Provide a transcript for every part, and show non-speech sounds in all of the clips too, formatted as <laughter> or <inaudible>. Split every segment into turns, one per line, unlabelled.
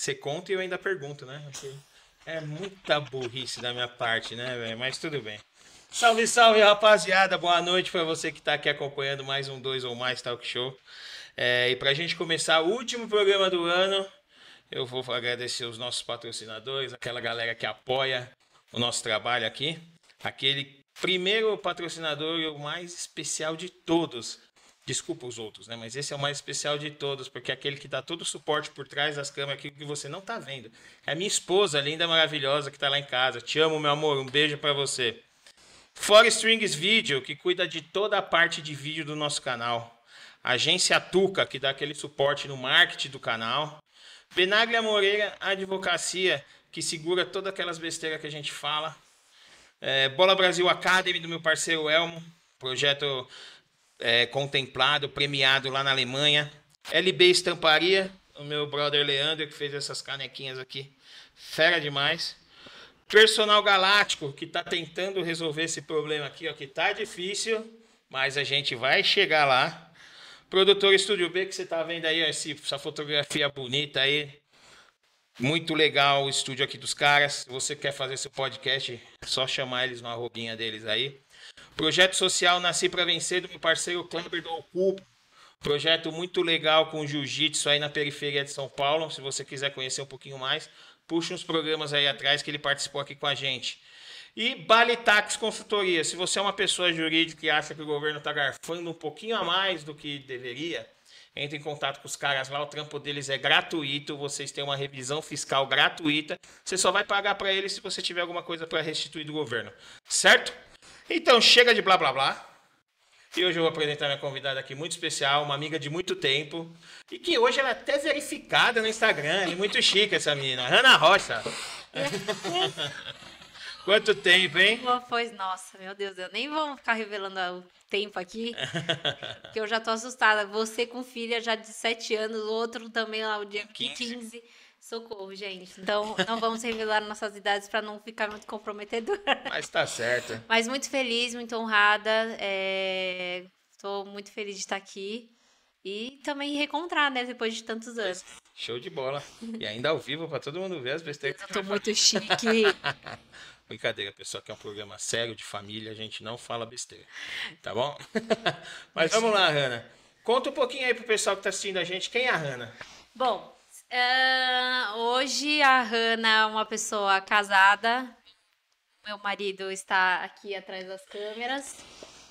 Você conta e eu ainda pergunto, né? É muita burrice da minha parte, né, velho? Mas tudo bem. Salve, salve, rapaziada. Boa noite para você que tá aqui acompanhando mais um Dois ou Mais Talk Show. É, e pra gente começar o último programa do ano, eu vou agradecer os nossos patrocinadores, aquela galera que apoia o nosso trabalho aqui. Aquele primeiro patrocinador e o mais especial de todos, Desculpa os outros, né? Mas esse é o mais especial de todos, porque é aquele que dá todo o suporte por trás das câmeras, aquilo que você não tá vendo. É a minha esposa, linda, maravilhosa, que tá lá em casa. Te amo, meu amor. Um beijo para você. Fora Strings Video, que cuida de toda a parte de vídeo do nosso canal. Agência Tuca, que dá aquele suporte no marketing do canal. Benaglia Moreira Advocacia, que segura todas aquelas besteiras que a gente fala. É, Bola Brasil Academy, do meu parceiro Elmo. Projeto é, contemplado, premiado lá na Alemanha. LB Estamparia, o meu brother Leandro, que fez essas canequinhas aqui. Fera demais. Personal Galáctico, que está tentando resolver esse problema aqui, ó, que tá difícil, mas a gente vai chegar lá. Produtor Estúdio B, que você tá vendo aí, ó, essa fotografia bonita aí. Muito legal o estúdio aqui dos caras. Se você quer fazer seu podcast, é só chamar eles no arrobinha deles aí. Projeto social Nasci para Vencer, do meu parceiro Kleber do Ocupo. Projeto muito legal com jiu-jitsu aí na periferia de São Paulo. Se você quiser conhecer um pouquinho mais, puxa uns programas aí atrás que ele participou aqui com a gente. E Bali Tax Consultoria. Se você é uma pessoa jurídica e acha que o governo está garfando um pouquinho a mais do que deveria, entre em contato com os caras lá. O trampo deles é gratuito. Vocês têm uma revisão fiscal gratuita. Você só vai pagar para eles se você tiver alguma coisa para restituir do governo. Certo? Então, chega de blá blá blá. E hoje eu vou apresentar minha convidada aqui muito especial, uma amiga de muito tempo. E que hoje ela é até verificada no Instagram. É muito chique essa menina. Ana Rocha. <laughs> Quanto tempo, hein?
Pois, nossa, meu Deus, eu nem vou ficar revelando o tempo aqui, <laughs> porque eu já tô assustada. Você com filha já de 7 anos, o outro também lá, o dia 15. 15. Socorro, gente. Então, não vamos revelar nossas idades para não ficar muito comprometedor.
Mas tá certo.
Mas muito feliz, muito honrada. Estou é... muito feliz de estar aqui. E também reencontrar, né? Depois de tantos anos.
Show de bola. E ainda ao vivo para todo mundo ver as besteiras.
Eu tô muito chique. <laughs>
Brincadeira, pessoal, que é um programa sério de família, a gente não fala besteira. Tá bom? <laughs> Mas vamos lá, Hanna. Conta um pouquinho aí pro pessoal que tá assistindo a gente, quem é a Hanna?
Bom, Uh, hoje a Hanna é uma pessoa casada. Meu marido está aqui atrás das câmeras.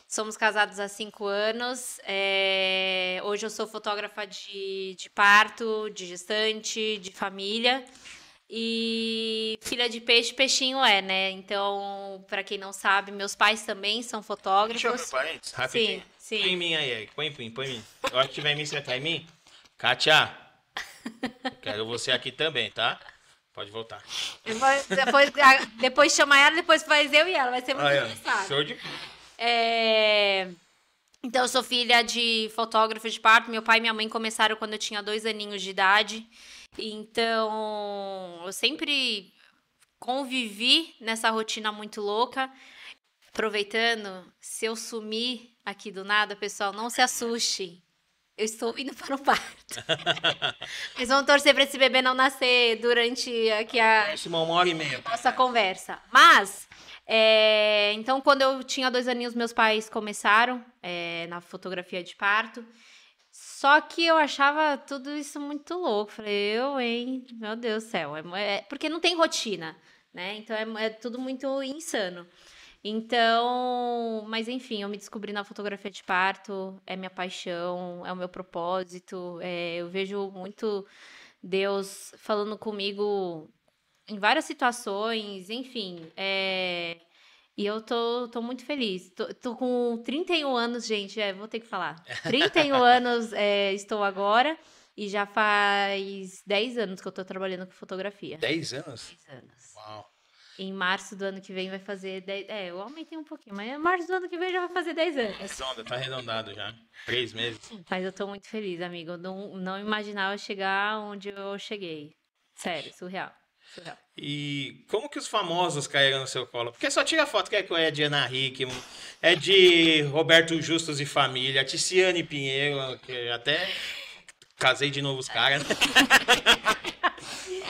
Somos casados há cinco anos. É, hoje eu sou fotógrafa de, de parto, de gestante, de família. E filha de peixe, peixinho é, né? Então, para quem não sabe, meus pais também são fotógrafos. Deixa eu
ver parentes, rapidinho. Sim, sim. Põe em mim aí, põe em mim, põe em mim. Eu acho que vai me sentar em mim. Kátia, Quero você aqui também, tá? Pode voltar.
Depois, depois, depois chamar ela, depois faz eu e ela. Vai ser muito engraçado. Show de é... Então, eu sou filha de fotógrafo de parto. Meu pai e minha mãe começaram quando eu tinha dois aninhos de idade. Então, eu sempre convivi nessa rotina muito louca. Aproveitando, se eu sumir aqui do nada, pessoal, não se assuste eu estou indo para o parto. Eles <laughs> vão torcer para esse bebê não nascer durante aqui a
uma hora e meia.
nossa conversa. Mas, é, então, quando eu tinha dois aninhos, meus pais começaram é, na fotografia de parto. Só que eu achava tudo isso muito louco. Falei, eu, hein? Meu Deus do céu. É, é, porque não tem rotina, né? Então é, é tudo muito insano. Então, mas enfim, eu me descobri na fotografia de parto, é minha paixão, é o meu propósito. É, eu vejo muito Deus falando comigo em várias situações, enfim. É, e eu tô, tô muito feliz. Tô, tô, com 31 anos, gente, é, vou ter que falar. 31 <laughs> anos é, estou agora. E já faz 10 anos que eu tô trabalhando com fotografia.
10 anos?
10 anos. Em março do ano que vem vai fazer 10. É, eu aumentei um pouquinho, mas em março do ano que vem já vai fazer 10 anos.
Redonda, tá arredondado já. Três meses.
Mas eu tô muito feliz, amigo. Eu não, não imaginava chegar onde eu cheguei. Sério, surreal. surreal.
E como que os famosos caíram no seu colo? Porque só tira foto que é, é de Ana Hickman, é de Roberto Justus e família, Ticiane Pinheiro, que até casei de novo os caras. <laughs>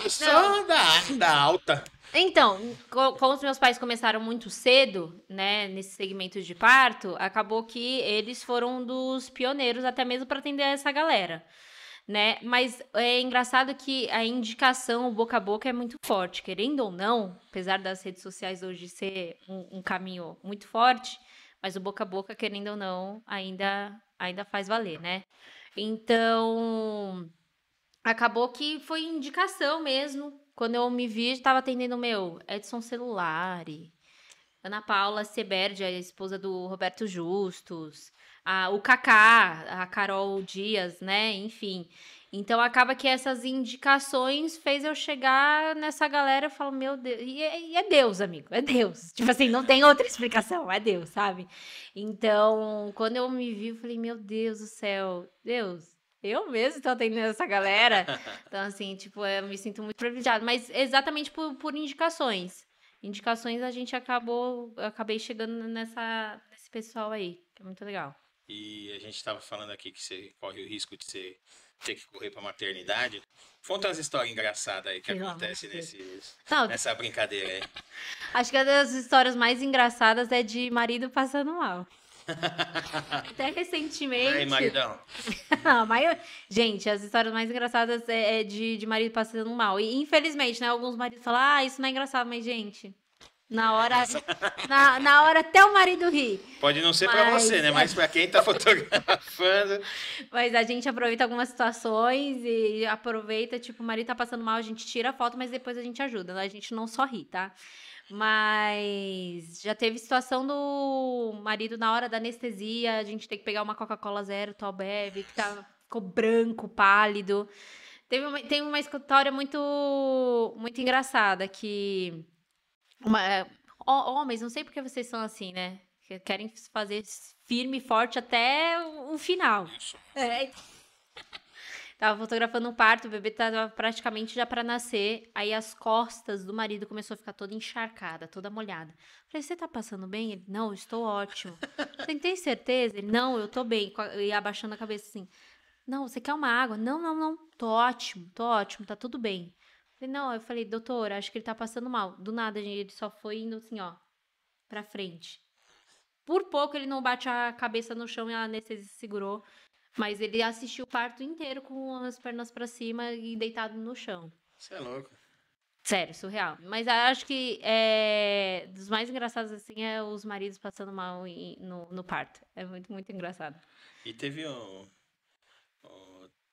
Só da, da alta.
Então, co- como os meus pais começaram muito cedo, né, nesse segmento de parto, acabou que eles foram um dos pioneiros até mesmo para atender essa galera, né? Mas é engraçado que a indicação boca a boca é muito forte, querendo ou não, apesar das redes sociais hoje ser um, um caminho muito forte, mas o boca a boca, querendo ou não, ainda ainda faz valer, né? Então, acabou que foi indicação mesmo. Quando eu me vi, estava atendendo meu Edson Celulari, Ana Paula Seberdi, a esposa do Roberto Justus, a, o Kaká, a Carol Dias, né? Enfim. Então acaba que essas indicações fez eu chegar nessa galera e falo, meu Deus, e é, e é Deus, amigo, é Deus. <laughs> Tipo assim, não tem outra explicação, é Deus, sabe? Então, quando eu me vi, eu falei, meu Deus do céu, Deus, eu mesmo tô atendendo essa galera. <laughs> Então, assim, tipo, eu me sinto muito privilegiada. Mas exatamente por, por indicações. Indicações a gente acabou, eu acabei chegando nessa, nesse pessoal aí, que é muito legal.
E a gente estava falando aqui que você corre o risco de você ter que correr para maternidade. Conta umas histórias engraçadas aí que
amor de
nesse,
Não,
nessa brincadeira aí. <laughs>
acho que uma das histórias mais engraçadas é de marido passando mal. Até recentemente.
Maridão. <laughs>
Mas, gente, as histórias mais engraçadas é, é de, de marido passando mal. E infelizmente, né? Alguns maridos falam, ah, isso não é engraçado, mas, gente, na hora. <laughs> na, na hora até o marido ri.
Pode não ser para
Mas-
você, né? Mas para quem tá <laughs> fotografando.
Mas a gente aproveita algumas situações e aproveita, tipo, o marido tá passando mal, a gente tira a foto, mas depois a gente ajuda. A gente não só ri, tá? Mas já teve situação do marido na hora da anestesia, a gente tem que pegar uma Coca-Cola zero, tal bebe, que tá, ficou branco, pálido. Teve uma, tem uma história muito, muito engraçada que. Uma, é, homens, não sei porque vocês são assim, né? Que querem fazer firme e forte até o o final. É. Tava fotografando um parto, o bebê tava praticamente já pra nascer. Aí as costas do marido começou a ficar toda encharcada, toda molhada. Falei, você tá passando bem? Ele, não, estou ótimo. <laughs> Falei, tem certeza? Ele, não, eu tô bem. E abaixando a cabeça assim. Não, você quer uma água? Não, não, não. Tô ótimo, tô ótimo, tá tudo bem. Falei, não, eu falei, doutor, acho que ele tá passando mal. Do nada, gente, ele só foi indo assim, ó, pra frente. Por pouco ele não bate a cabeça no chão e a anestesia segurou. Mas ele assistiu o parto inteiro com as pernas pra cima e deitado no chão.
Você é louco.
Sério, surreal. Mas eu acho que é, dos mais engraçados assim é os maridos passando mal em- no, no parto. É muito, muito engraçado.
E teve um,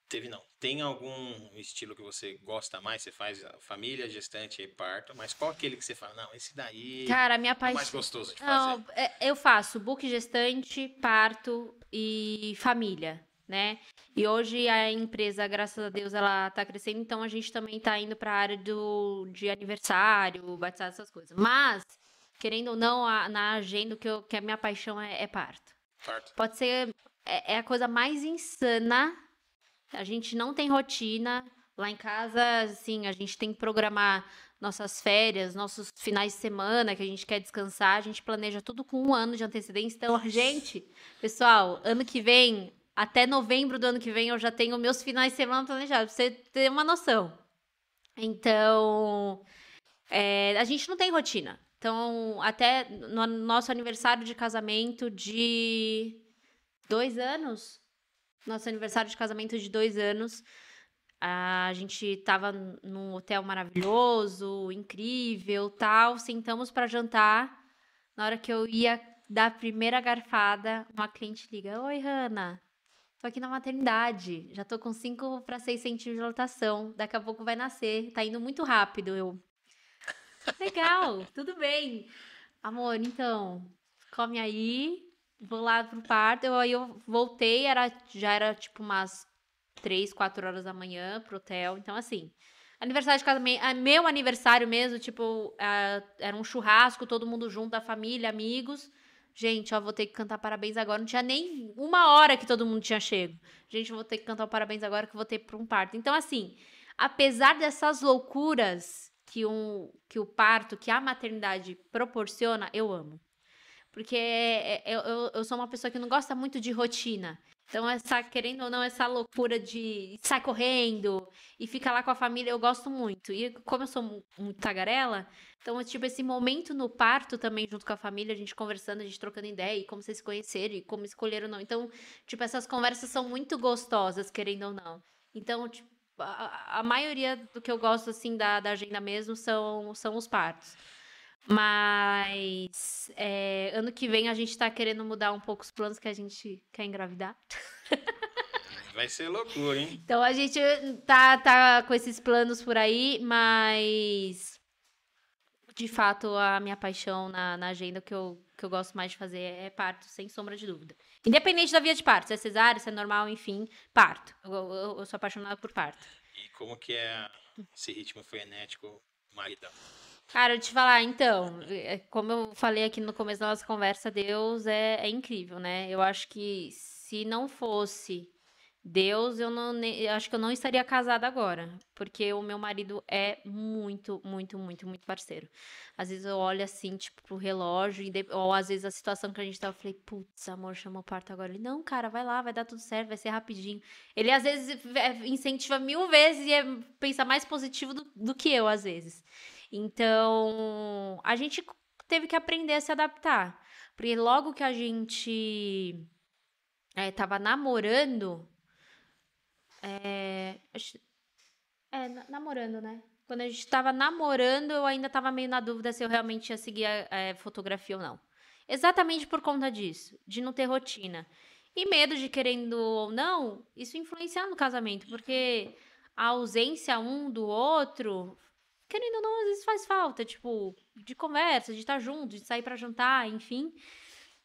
Teve não. Tem algum estilo que você gosta mais? Você faz a família, gestante e parto, mas qual aquele que você fala? Não, esse daí
Cara, minha
é o mais
paixão.
gostoso de fazer.
Não, é- eu faço book gestante, parto e família, né? E hoje a empresa, graças a Deus, ela tá crescendo, então a gente também tá indo pra área do, de aniversário, batizado, essas coisas. Mas, querendo ou não, a- na agenda, que, eu, que a minha paixão é, é parto.
Parto.
Pode ser. É, é a coisa mais insana. A gente não tem rotina. Lá em casa, assim, a gente tem que programar nossas férias, nossos finais de semana que a gente quer descansar. A gente planeja tudo com um ano de antecedência. Então, gente, pessoal, ano que vem, até novembro do ano que vem, eu já tenho meus finais de semana planejados, pra você ter uma noção. Então, é, a gente não tem rotina. Então, até no nosso aniversário de casamento de dois anos, nosso aniversário de casamento de dois anos, a gente tava num hotel maravilhoso, incrível, tal, sentamos para jantar. Na hora que eu ia dar a primeira garfada, uma cliente liga: Oi, Hanna, tô aqui na maternidade, já tô com 5 para 6 centímetros de dilatação, daqui a pouco vai nascer, tá indo muito rápido. Eu, legal, <laughs> tudo bem. Amor, então, come aí, vou lá pro parto. Eu, aí eu voltei, era, já era tipo umas 3, 4 horas da manhã pro hotel. Então, assim, aniversário de casamento, ah, meu aniversário mesmo, tipo, ah, era um churrasco, todo mundo junto, da família, amigos. Gente, ó, vou ter que cantar parabéns agora. Não tinha nem uma hora que todo mundo tinha chego. Gente, vou ter que cantar o parabéns agora que vou ter para um parto. Então, assim, apesar dessas loucuras que, um, que o parto, que a maternidade proporciona, eu amo. Porque é- é- eu, eu, eu sou uma pessoa que não gosta muito de rotina. Então, essa, querendo ou não, essa loucura de sair correndo e ficar lá com a família, eu gosto muito. E como eu sou muito tagarela, então, tipo, esse momento no parto também, junto com a família, a gente conversando, a gente trocando ideia, e como vocês se conheceram, e como escolheram ou não. Então, tipo, essas conversas são muito gostosas, querendo ou não. Então, tipo, a, a maioria do que eu gosto, assim, da, da agenda mesmo são, são os partos. Mas é, ano que vem a gente tá querendo mudar um pouco os planos que a gente quer engravidar. <laughs>
Vai ser loucura, hein?
Então a gente tá, tá com esses planos por aí, mas de fato a minha paixão na, na agenda que eu, que eu gosto mais de fazer é parto, sem sombra de dúvida. Independente da via de parto, se é cesárea, se é normal, enfim, parto. Eu, eu, eu sou apaixonada por parto.
E como que é esse ritmo frenético, maridão?
Cara, eu te falar, então, é, como eu falei aqui no começo da nossa conversa, Deus é, é incrível, né? Eu acho que se não fosse Deus, eu não eu acho que eu não estaria casada agora, porque o meu marido é muito, muito, muito, muito parceiro. Às vezes eu olho assim, tipo, pro relógio, e ou às vezes a situação que a gente tava, eu falei, putz, amor, chamou o parto agora. Ele, não, cara, vai lá, vai dar tudo certo, vai ser rapidinho. Ele às vezes é, incentiva mil vezes e é, pensa mais positivo do, do que eu, às vezes. Então, a gente teve que aprender a se adaptar. Porque logo que a gente é, tava namorando. É, é, namorando, né? Quando a gente tava namorando, eu ainda tava meio na dúvida se eu realmente ia seguir a, a fotografia ou não. Exatamente por conta disso, de não ter rotina. E medo de querendo ou não, isso influenciar no casamento, porque a ausência um do outro querendo ou não, às vezes faz falta, tipo, de conversa, de estar junto, de sair para jantar, enfim.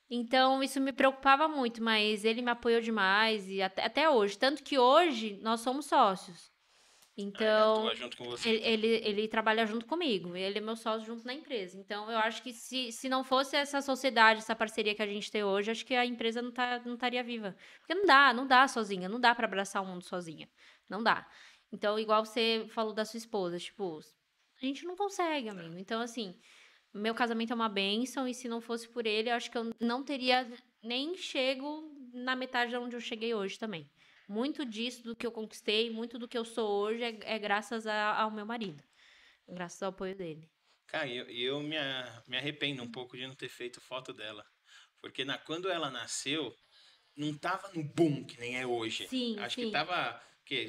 Então, isso me preocupava muito, mas ele me apoiou demais e até, até hoje. Tanto que hoje nós somos sócios. Então,
ah, com você.
Ele, ele, ele, trabalha junto comigo, ele é meu sócio junto na empresa. Então, eu acho que se, se não fosse essa sociedade, essa parceria que a gente tem hoje, acho que a empresa não, tá, não estaria viva. Porque não dá, não dá sozinha, não dá para abraçar o mundo sozinha. Não dá. Então, igual você falou da sua esposa, tipo, a gente não consegue, amigo. Então, assim, meu casamento é uma bênção e se não fosse por ele, eu acho que eu não teria nem chego na metade de onde eu cheguei hoje também. Muito disso do que eu conquistei, muito do que eu sou hoje é, é graças a, ao meu marido. Graças ao apoio dele.
Cara, eu, eu me, me arrependo um pouco de não ter feito foto dela. Porque na, quando ela nasceu, não tava no boom que nem é hoje.
Sim,
Acho
sim.
que tava que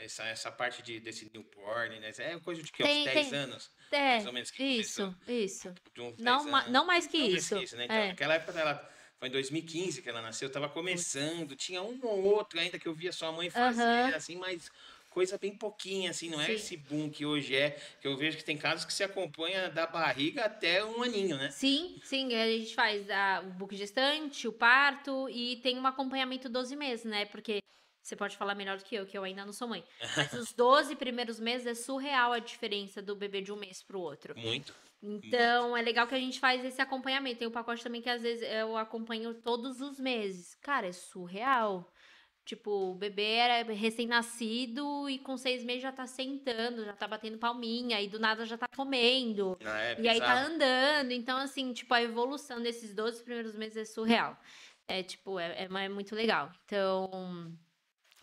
essa, essa parte de, desse newborn, né? É coisa de que? Tem, uns 10 tem, anos?
É, mais ou menos que isso, isso. não,
ma,
não mais que não isso.
Mais que isso né? Então, é. naquela época ela foi em 2015 que ela nasceu, tava começando, tinha um ou outro ainda que eu via sua mãe fazer, assim, mas coisa bem pouquinha, assim, não é Sim. esse boom que hoje é, que eu vejo que tem casos que se acompanha da barriga até um aninho, né?
Sim, sim, a gente faz a, o book gestante, o parto e tem um acompanhamento 12 meses, né? Porque você pode falar melhor do que eu, que eu ainda não sou mãe. Mas os <laughs> 12 primeiros meses é surreal a diferença do bebê de um mês pro outro.
Muito.
Então, Muito. é legal que a gente faz esse acompanhamento. Tem um pacote também que às vezes eu acompanho todos os meses. Cara, é surreal. Tipo, o bebê era recém-nascido e com seis meses já tá sentando, já tá batendo palminha, e do nada já tá comendo.
Ah, é,
e aí tá andando. Então, assim, tipo, a evolução desses 12 primeiros meses é surreal. É, tipo, é, é, é muito legal. Então,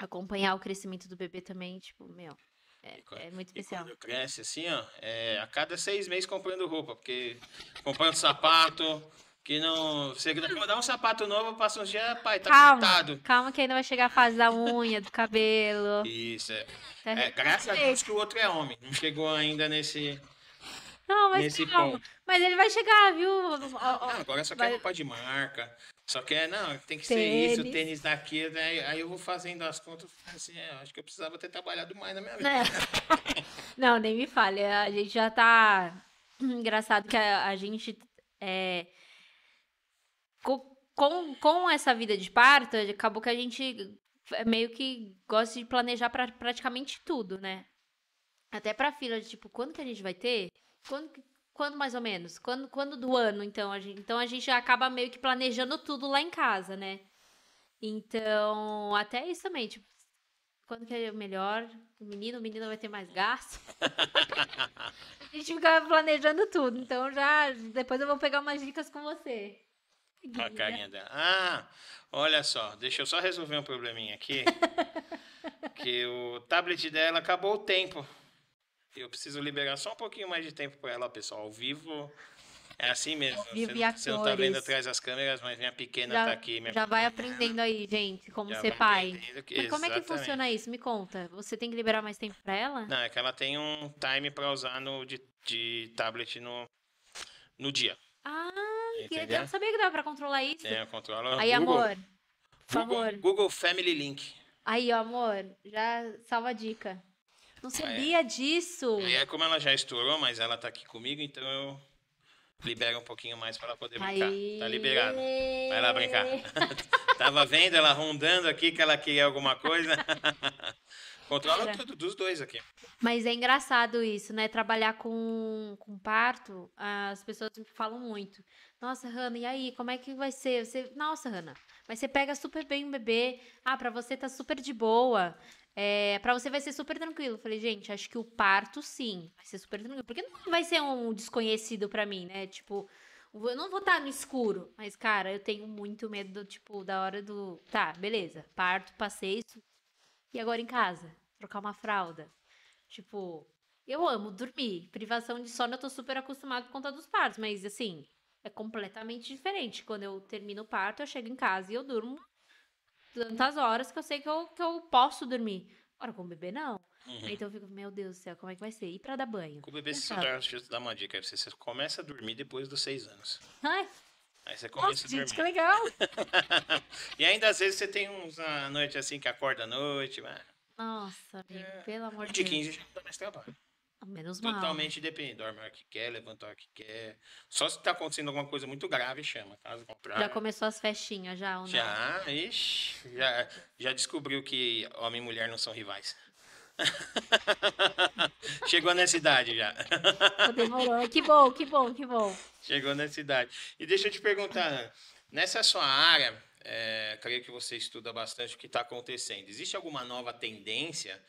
acompanhar o crescimento do bebê também, tipo, meu, é, é muito especial.
quando cresce assim, ó, é, a cada seis meses comprando roupa, porque comprando sapato, que não. Você dá um sapato novo, passa uns dias, pai, tá
calma,
pintado.
Calma, que ainda vai chegar a fase da unha, do cabelo.
Isso, é. Tá é graças a Deus que o outro é homem. Não chegou ainda nesse.
Não, mas nesse calma. ponto. Mas ele vai chegar, viu?
Não, agora só quer vai... roupa de marca. Só que é, não, tem que tênis. ser isso, tênis daqui, né? Aí eu vou fazendo as contas, assim, é, acho que eu precisava ter trabalhado mais na minha vida. É. <laughs>
não, nem me fale, a gente já tá. Engraçado que a, a gente. É... Com, com essa vida de parto, acabou que a gente é meio que gosta de planejar pra, praticamente tudo, né? Até pra fila, de tipo, quando que a gente vai ter? Quando, quando mais ou menos? Quando, quando do ano, então? A gente, então a gente acaba meio que planejando tudo lá em casa, né? Então, até isso também, tipo, quando que é melhor? O menino, o menino vai ter mais gasto. <laughs> a gente fica planejando tudo. Então já depois eu vou pegar umas dicas com você.
A carinha dela. Ah, olha só, deixa eu só resolver um probleminha aqui. <laughs> que o tablet dela acabou o tempo. Eu preciso liberar só um pouquinho mais de tempo para ela, pessoal. Ao vivo é assim mesmo.
Vive
Você, você não tá vendo atrás das câmeras, mas minha pequena
Já,
tá aqui. Minha
já vai aprendendo aí, gente, como
Já
ser pai.
que-
Mas como é que funciona isso? Me conta. Você tem que liberar mais tempo pra ela?
Não, é que ela tem um time para usar no, de, de tablet no, no dia.
Ah, que- eu
Entendeu?
não sabia que dava pra controlar isso.
É, controla
Aí,
Google,
amor, por favor.
Google, Google Family Link.
Aí, ó, amor, já salva a dica. Não
é.
sabia disso.
E é como ela já estourou, mas ela tá aqui comigo, então eu libero um pouquinho mais para ela poder brincar.
Aí.
Tá liberada. Vai lá brincar. <laughs> Tava vendo ela rondando aqui que ela queria alguma coisa. <laughs> Controla
Cara.
tudo dos dois aqui.
Mas é engraçado isso, né? Trabalhar com, com parto, as pessoas falam muito. Nossa, Hanna, e aí, como é que vai ser? Você, nossa, Hanna, mas você pega super bem o bebê. Ah, pra você tá super de boa. É, para você vai ser super tranquilo. Falei, gente, acho que o parto sim, vai ser super tranquilo. Porque não vai ser um desconhecido pra mim, né? Tipo, eu não vou estar no escuro. Mas, cara, eu tenho muito medo, tipo, da hora do. Tá, beleza. Parto, passei isso. E agora em casa? Trocar uma fralda. Tipo, eu amo dormir. Privação de sono eu tô super acostumada por conta dos partos, mas assim, é completamente diferente. Quando eu termino o parto, eu chego em casa e eu durmo tantas horas que eu sei que eu, que eu posso dormir. Agora com o bebê, não.
Uhum.
Então eu fico, meu Deus do céu, como é que vai ser? E pra dar banho?
Com o bebê, já, deixa eu te dar uma dica. Você, você começa a dormir depois dos seis anos.
Ai,
Aí você começa
nossa,
a
gente, que
dormir.
legal! <laughs>
e ainda às vezes você tem uns à noite assim que acorda à noite. Mas
Nossa, amigo,
É,
pelo amor de
de
Deus.
15 já não dá mais trabalho.
Menos mal.
Totalmente depende. Dorme a hora que quer, levanta a hora que quer. Só se tá acontecendo alguma coisa muito grave, chama. Caso contrário.
Já começou as festinhas, já, ou não?
Já, ixi, já, já descobriu que homem e mulher não são rivais. <laughs> Chegou nessa idade já.
Demorou. Que bom, que bom, que bom.
Chegou nessa idade. E deixa eu te perguntar, Ana, nessa sua área, é, creio que você estuda bastante o que está acontecendo. Existe alguma nova tendência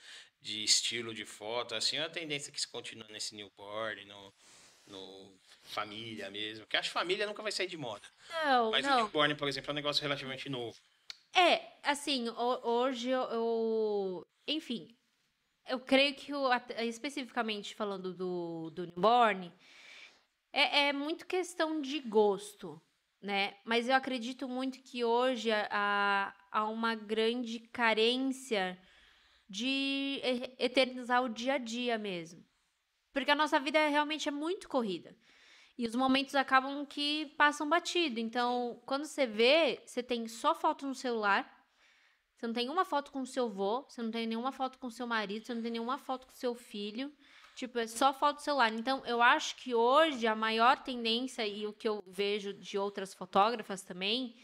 de estilo de foto? Assim, é uma tendência que se continua nesse newborn, no, no família mesmo? Porque acho que família nunca vai sair de moda.
Não,
Mas o
não.
newborn, por exemplo, é um negócio relativamente novo.
É, assim, ho- hoje eu, eu- Enfim, eu creio que o, especificamente falando do, do newborn, é, é muito questão de gosto, né? Mas eu acredito muito que hoje há, há uma grande carência de eternizar o dia a dia mesmo. Porque a nossa vida é- realmente é muito corrida. E os momentos acabam que passam batido. Então, quando você vê, você tem só foto no celular. Você não tem uma foto com o seu avô, você não tem nenhuma foto com o seu marido, você não tem nenhuma foto com o seu filho. Tipo, é só foto do celular. Então, eu acho que hoje a maior tendência, e o que eu vejo de outras fotógrafas também,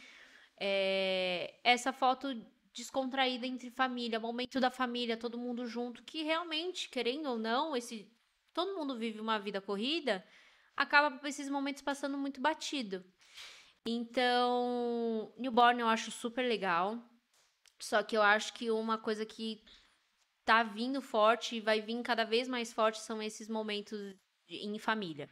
é essa foto descontraída entre família, momento da família, todo mundo junto, que realmente, querendo ou não, esse todo mundo vive uma vida corrida, acaba esses momentos passando muito batido. Então, newborn eu acho super legal. Só que eu acho que uma coisa que tá vindo forte e vai vir cada vez mais forte são esses momentos de- em família.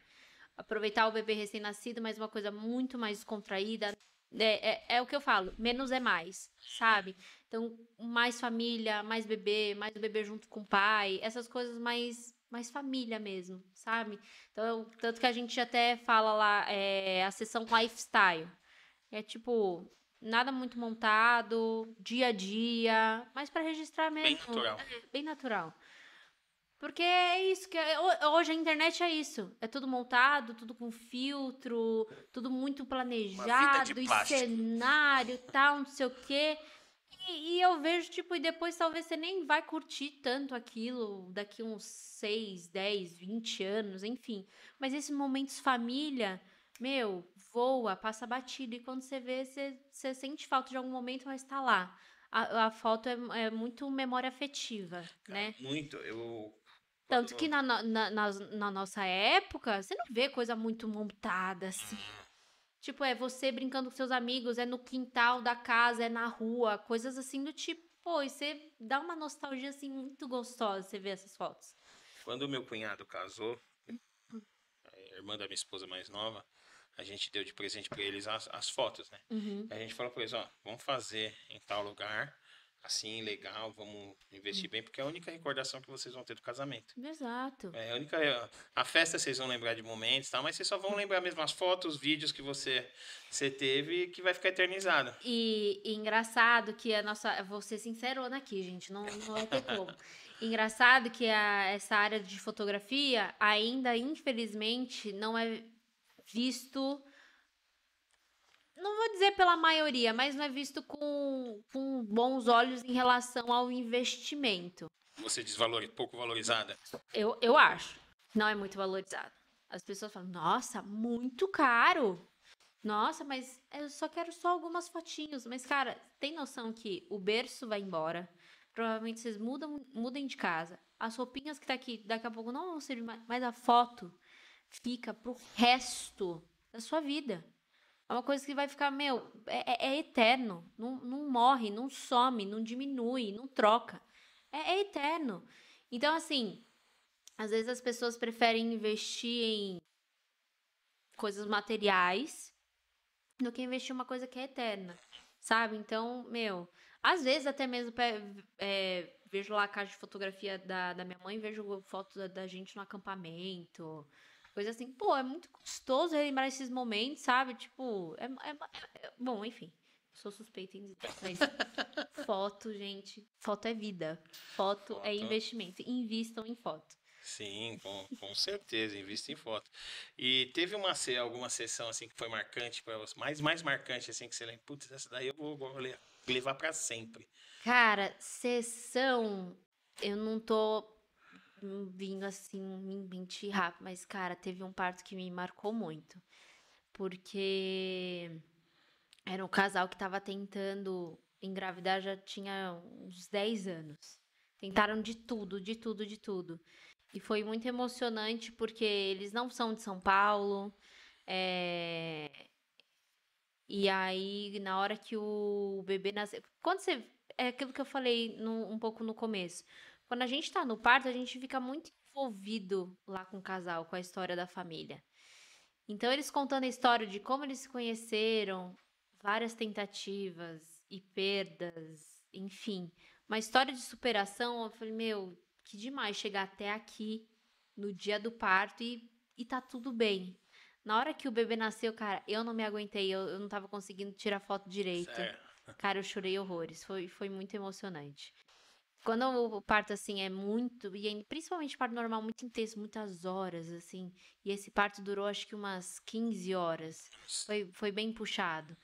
Aproveitar o bebê recém-nascido, mas uma coisa muito mais descontraída. É, é, é o que eu falo, menos é mais, sabe? Então, mais família, mais bebê, mais o bebê junto com o pai, essas coisas mais, mais família mesmo, sabe? Então, tanto que a gente até fala lá, é, a sessão lifestyle. É tipo, nada muito montado, dia a dia, mas para registrar mesmo.
natural.
É, bem natural. Porque é isso que é- ho- hoje a internet é isso, é tudo montado, tudo com filtro, tudo muito planejado, e cenário, tal, não sei o quê. E, e eu vejo, tipo, e depois talvez você nem vai curtir tanto aquilo daqui uns 6, 10, 20 anos, enfim. Mas esses momentos família, meu, voa, passa batido. E quando você vê, você, você sente falta de algum momento, mas tá lá. A, a foto é, é muito memória afetiva, né?
Muito. Eu.
Tanto que na, na, na, na nossa época, você não vê coisa muito montada assim. Tipo, é você brincando com seus amigos, é no quintal da casa, é na rua, coisas assim do tipo. Pô, e você dá uma nostalgia assim muito gostosa você ver essas fotos.
Quando o meu cunhado casou, a irmã da minha esposa mais nova, a gente deu de presente para eles as, as fotos, né?
Uhum.
A gente falou para eles, ó, vamos fazer em tal lugar, assim, legal, vamos
Hum.
investir bem, porque é a única recordação que vocês vão ter do casamento.
Exato.
É a única. A festa vocês vão lembrar de momentos tal, mas vocês só vão lembrar mesmo as fotos, os vídeos que você, você teve que vai ficar eternizado.
E, e engraçado que a nossa. Vou ser sincerona aqui, gente, não, não vai ter <laughs> como. Engraçado que a, essa área de fotografia ainda, infelizmente, não é visto. Não vou dizer pela maioria, mas não é visto com, com bons olhos em relação ao investimento.
Você desvalor, pouco valorizada.
Eu, eu acho. Não é muito valorizado. As pessoas falam, nossa, muito caro. Nossa, mas eu só quero só algumas fotinhos. Mas, cara, tem noção que o berço vai embora. Provavelmente vocês mudam, mudem de casa. As roupinhas que tá aqui daqui a pouco não vão servir mais. Mas a foto fica pro resto da sua vida. É uma coisa que vai ficar, meu, é, é- é eterno. Não, não morre, não some, não diminui, não troca. É, é eterno. Então, assim, às vezes as pessoas preferem investir em coisas materiais do que investir em uma coisa que é eterna, sabe? Então, meu, às vezes até mesmo é, vejo lá a caixa de fotografia da, da minha mãe, vejo foto da, da gente no acampamento, coisa assim. Pô, é muito gostoso relembrar esses momentos, sabe? Tipo, é, é- é- bom, enfim. Sou suspeita em dizer, mas <laughs> foto, gente, foto é vida. Foto, é
Foto.
investimento. Invistam em foto.
Sim, com, com certeza, invista em foto. E teve uma alguma sessão assim que foi marcante para você, mais mais marcante assim que você lembra, putz, essa daí eu vou, vou le- levar para sempre.
Cara, sessão, eu não tô vindo assim me mentir rápido, mas cara, teve um parto que me marcou muito. Porque era um casal que tava tentando engravidar já tinha uns 10 anos. Tentaram de tudo, de tudo, de tudo. E foi muito emocionante porque eles não são de São Paulo. é, E aí, na hora que o bebê nasceu. Quando você. É aquilo que eu falei no- um pouco no começo. Quando a gente tá no parto, a gente fica muito envolvido lá com o casal, com a história da família. Então, eles contando a história de como eles se conheceram, várias tentativas e perdas, enfim. Uma história de superação. Eu falei, meu, que demais chegar até aqui no dia do parto e, e tá tudo bem. Na hora que o bebê nasceu, cara, eu não me aguentei, eu, eu não tava conseguindo tirar foto direito.
Sério.
Cara, eu chorei horrores, foi, foi muito emocionante. Quando o parto, assim, é muito, e principalmente parto normal, muito intenso, muitas horas, assim, e esse parto durou acho que umas 15 horas, foi, foi bem puxado.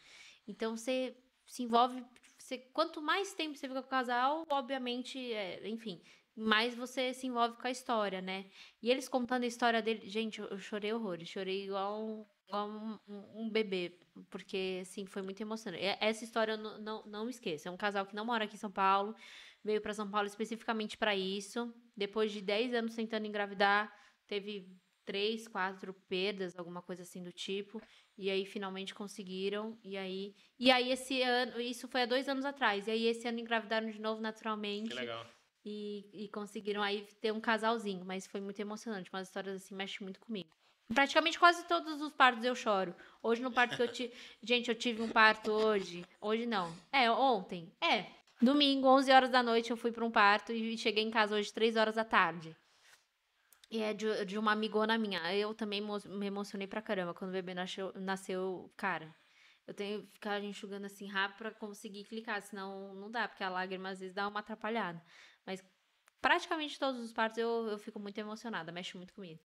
Então, você se envolve, você, quanto mais tempo você fica com o casal, obviamente, é, enfim, mais você se envolve com a história, né? E eles contando a história dele, gente, eu, eu chorei horrores, chorei igual um, igual um, um- um bebê, porque, assim, foi muito emocionante. Essa história eu não, não, não esqueço. É um casal que não mora aqui em São Paulo, veio para São Paulo especificamente para isso. Depois de 10 anos tentando engravidar, teve três, quatro perdas, alguma coisa assim do tipo. E aí finalmente conseguiram. E aí, e aí esse ano, isso foi há dois anos atrás. E aí esse ano engravidaram de novo naturalmente.
Que legal.
E, e conseguiram aí ter um casalzinho, mas foi muito emocionante. Umas histórias assim mexem muito comigo. Praticamente quase todos os partos eu choro. Hoje no parto que eu tive. <laughs> Gente, eu tive um parto hoje. Hoje não. É, ontem. É. Domingo, 11 horas da noite, eu fui para um parto e cheguei em casa hoje, 3 horas da tarde. E é de, de uma amigona minha. Eu também me emocionei pra caramba quando o bebê nasceu, nasceu cara. Eu tenho que ficar enxugando assim rápido pra conseguir clicar, senão não dá, porque a lágrima às vezes dá uma atrapalhada. Mas praticamente todos os partos eu, eu fico muito emocionada, mexe muito comigo.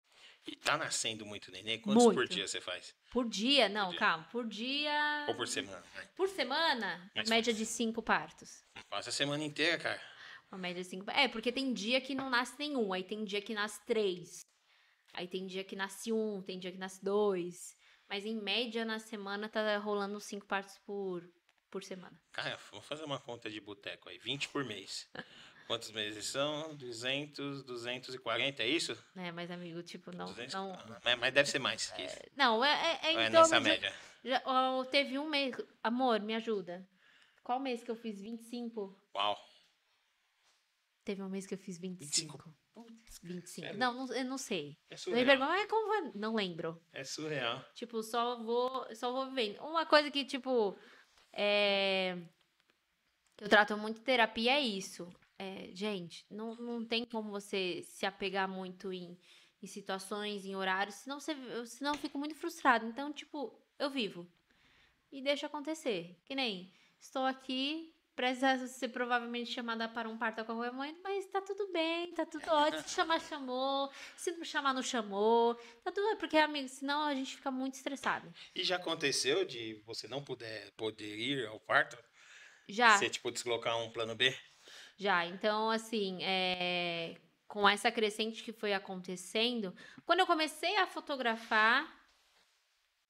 E tá nascendo muito neném? Quantos por
Muito.
dia você faz?
Por dia, não,
dia.
calma, por dia.
Ou por semana? né?
Por semana,
Mais
média
fácil.
de cinco partos.
Passa a semana inteira, cara.
Uma média de cinco. É, porque tem dia que não nasce nenhum, aí tem dia que nasce três. Aí tem dia que nasce um, tem dia que nasce dois. Mas em média na semana tá rolando cinco partos por, por semana.
Cara, vou fazer uma conta de boteco aí. 20 por mês. <laughs> Quantos meses são? 200, 240, é isso?
Né, mas amigo, tipo, não.
200?
Não,
Mas- Mas deve ser mais que isso.
não é, é, é
é nessa
de-
média?
Já, ó, teve um mês. Amor, me ajuda. Qual mês que eu fiz 25?
Uau.
Teve um mês que eu fiz 25.
25.
25.
Sério?
Não, não, eu não sei.
É surreal.
pergunto, "Ah, como vai?" Não lembro.
É surreal.
Tipo, só vou, só vou vivendo. Uma coisa que, tipo, é... eu trato muito terapia é isso. É, gente, não, não tem como você se apegar muito em, em situações, em horários, senão, você, eu- senão eu fico muito frustrada. Então, tipo, eu vivo. E deixo acontecer. Que nem, estou aqui, precisa ser provavelmente chamada para um parto a qualquer momento, mas tá tudo bem, tá tudo ótimo. Se chamar, chamou. Se não chamar, não chamou. Tá tudo bem, porque, amigo, senão a gente fica muito estressado.
E já aconteceu de você não puder poder ir ao parto?
Já,
Você, tipo, deslocar um plano B?
Já. Então, assim, é, com essa crescente que foi acontecendo, quando eu comecei a fotografar,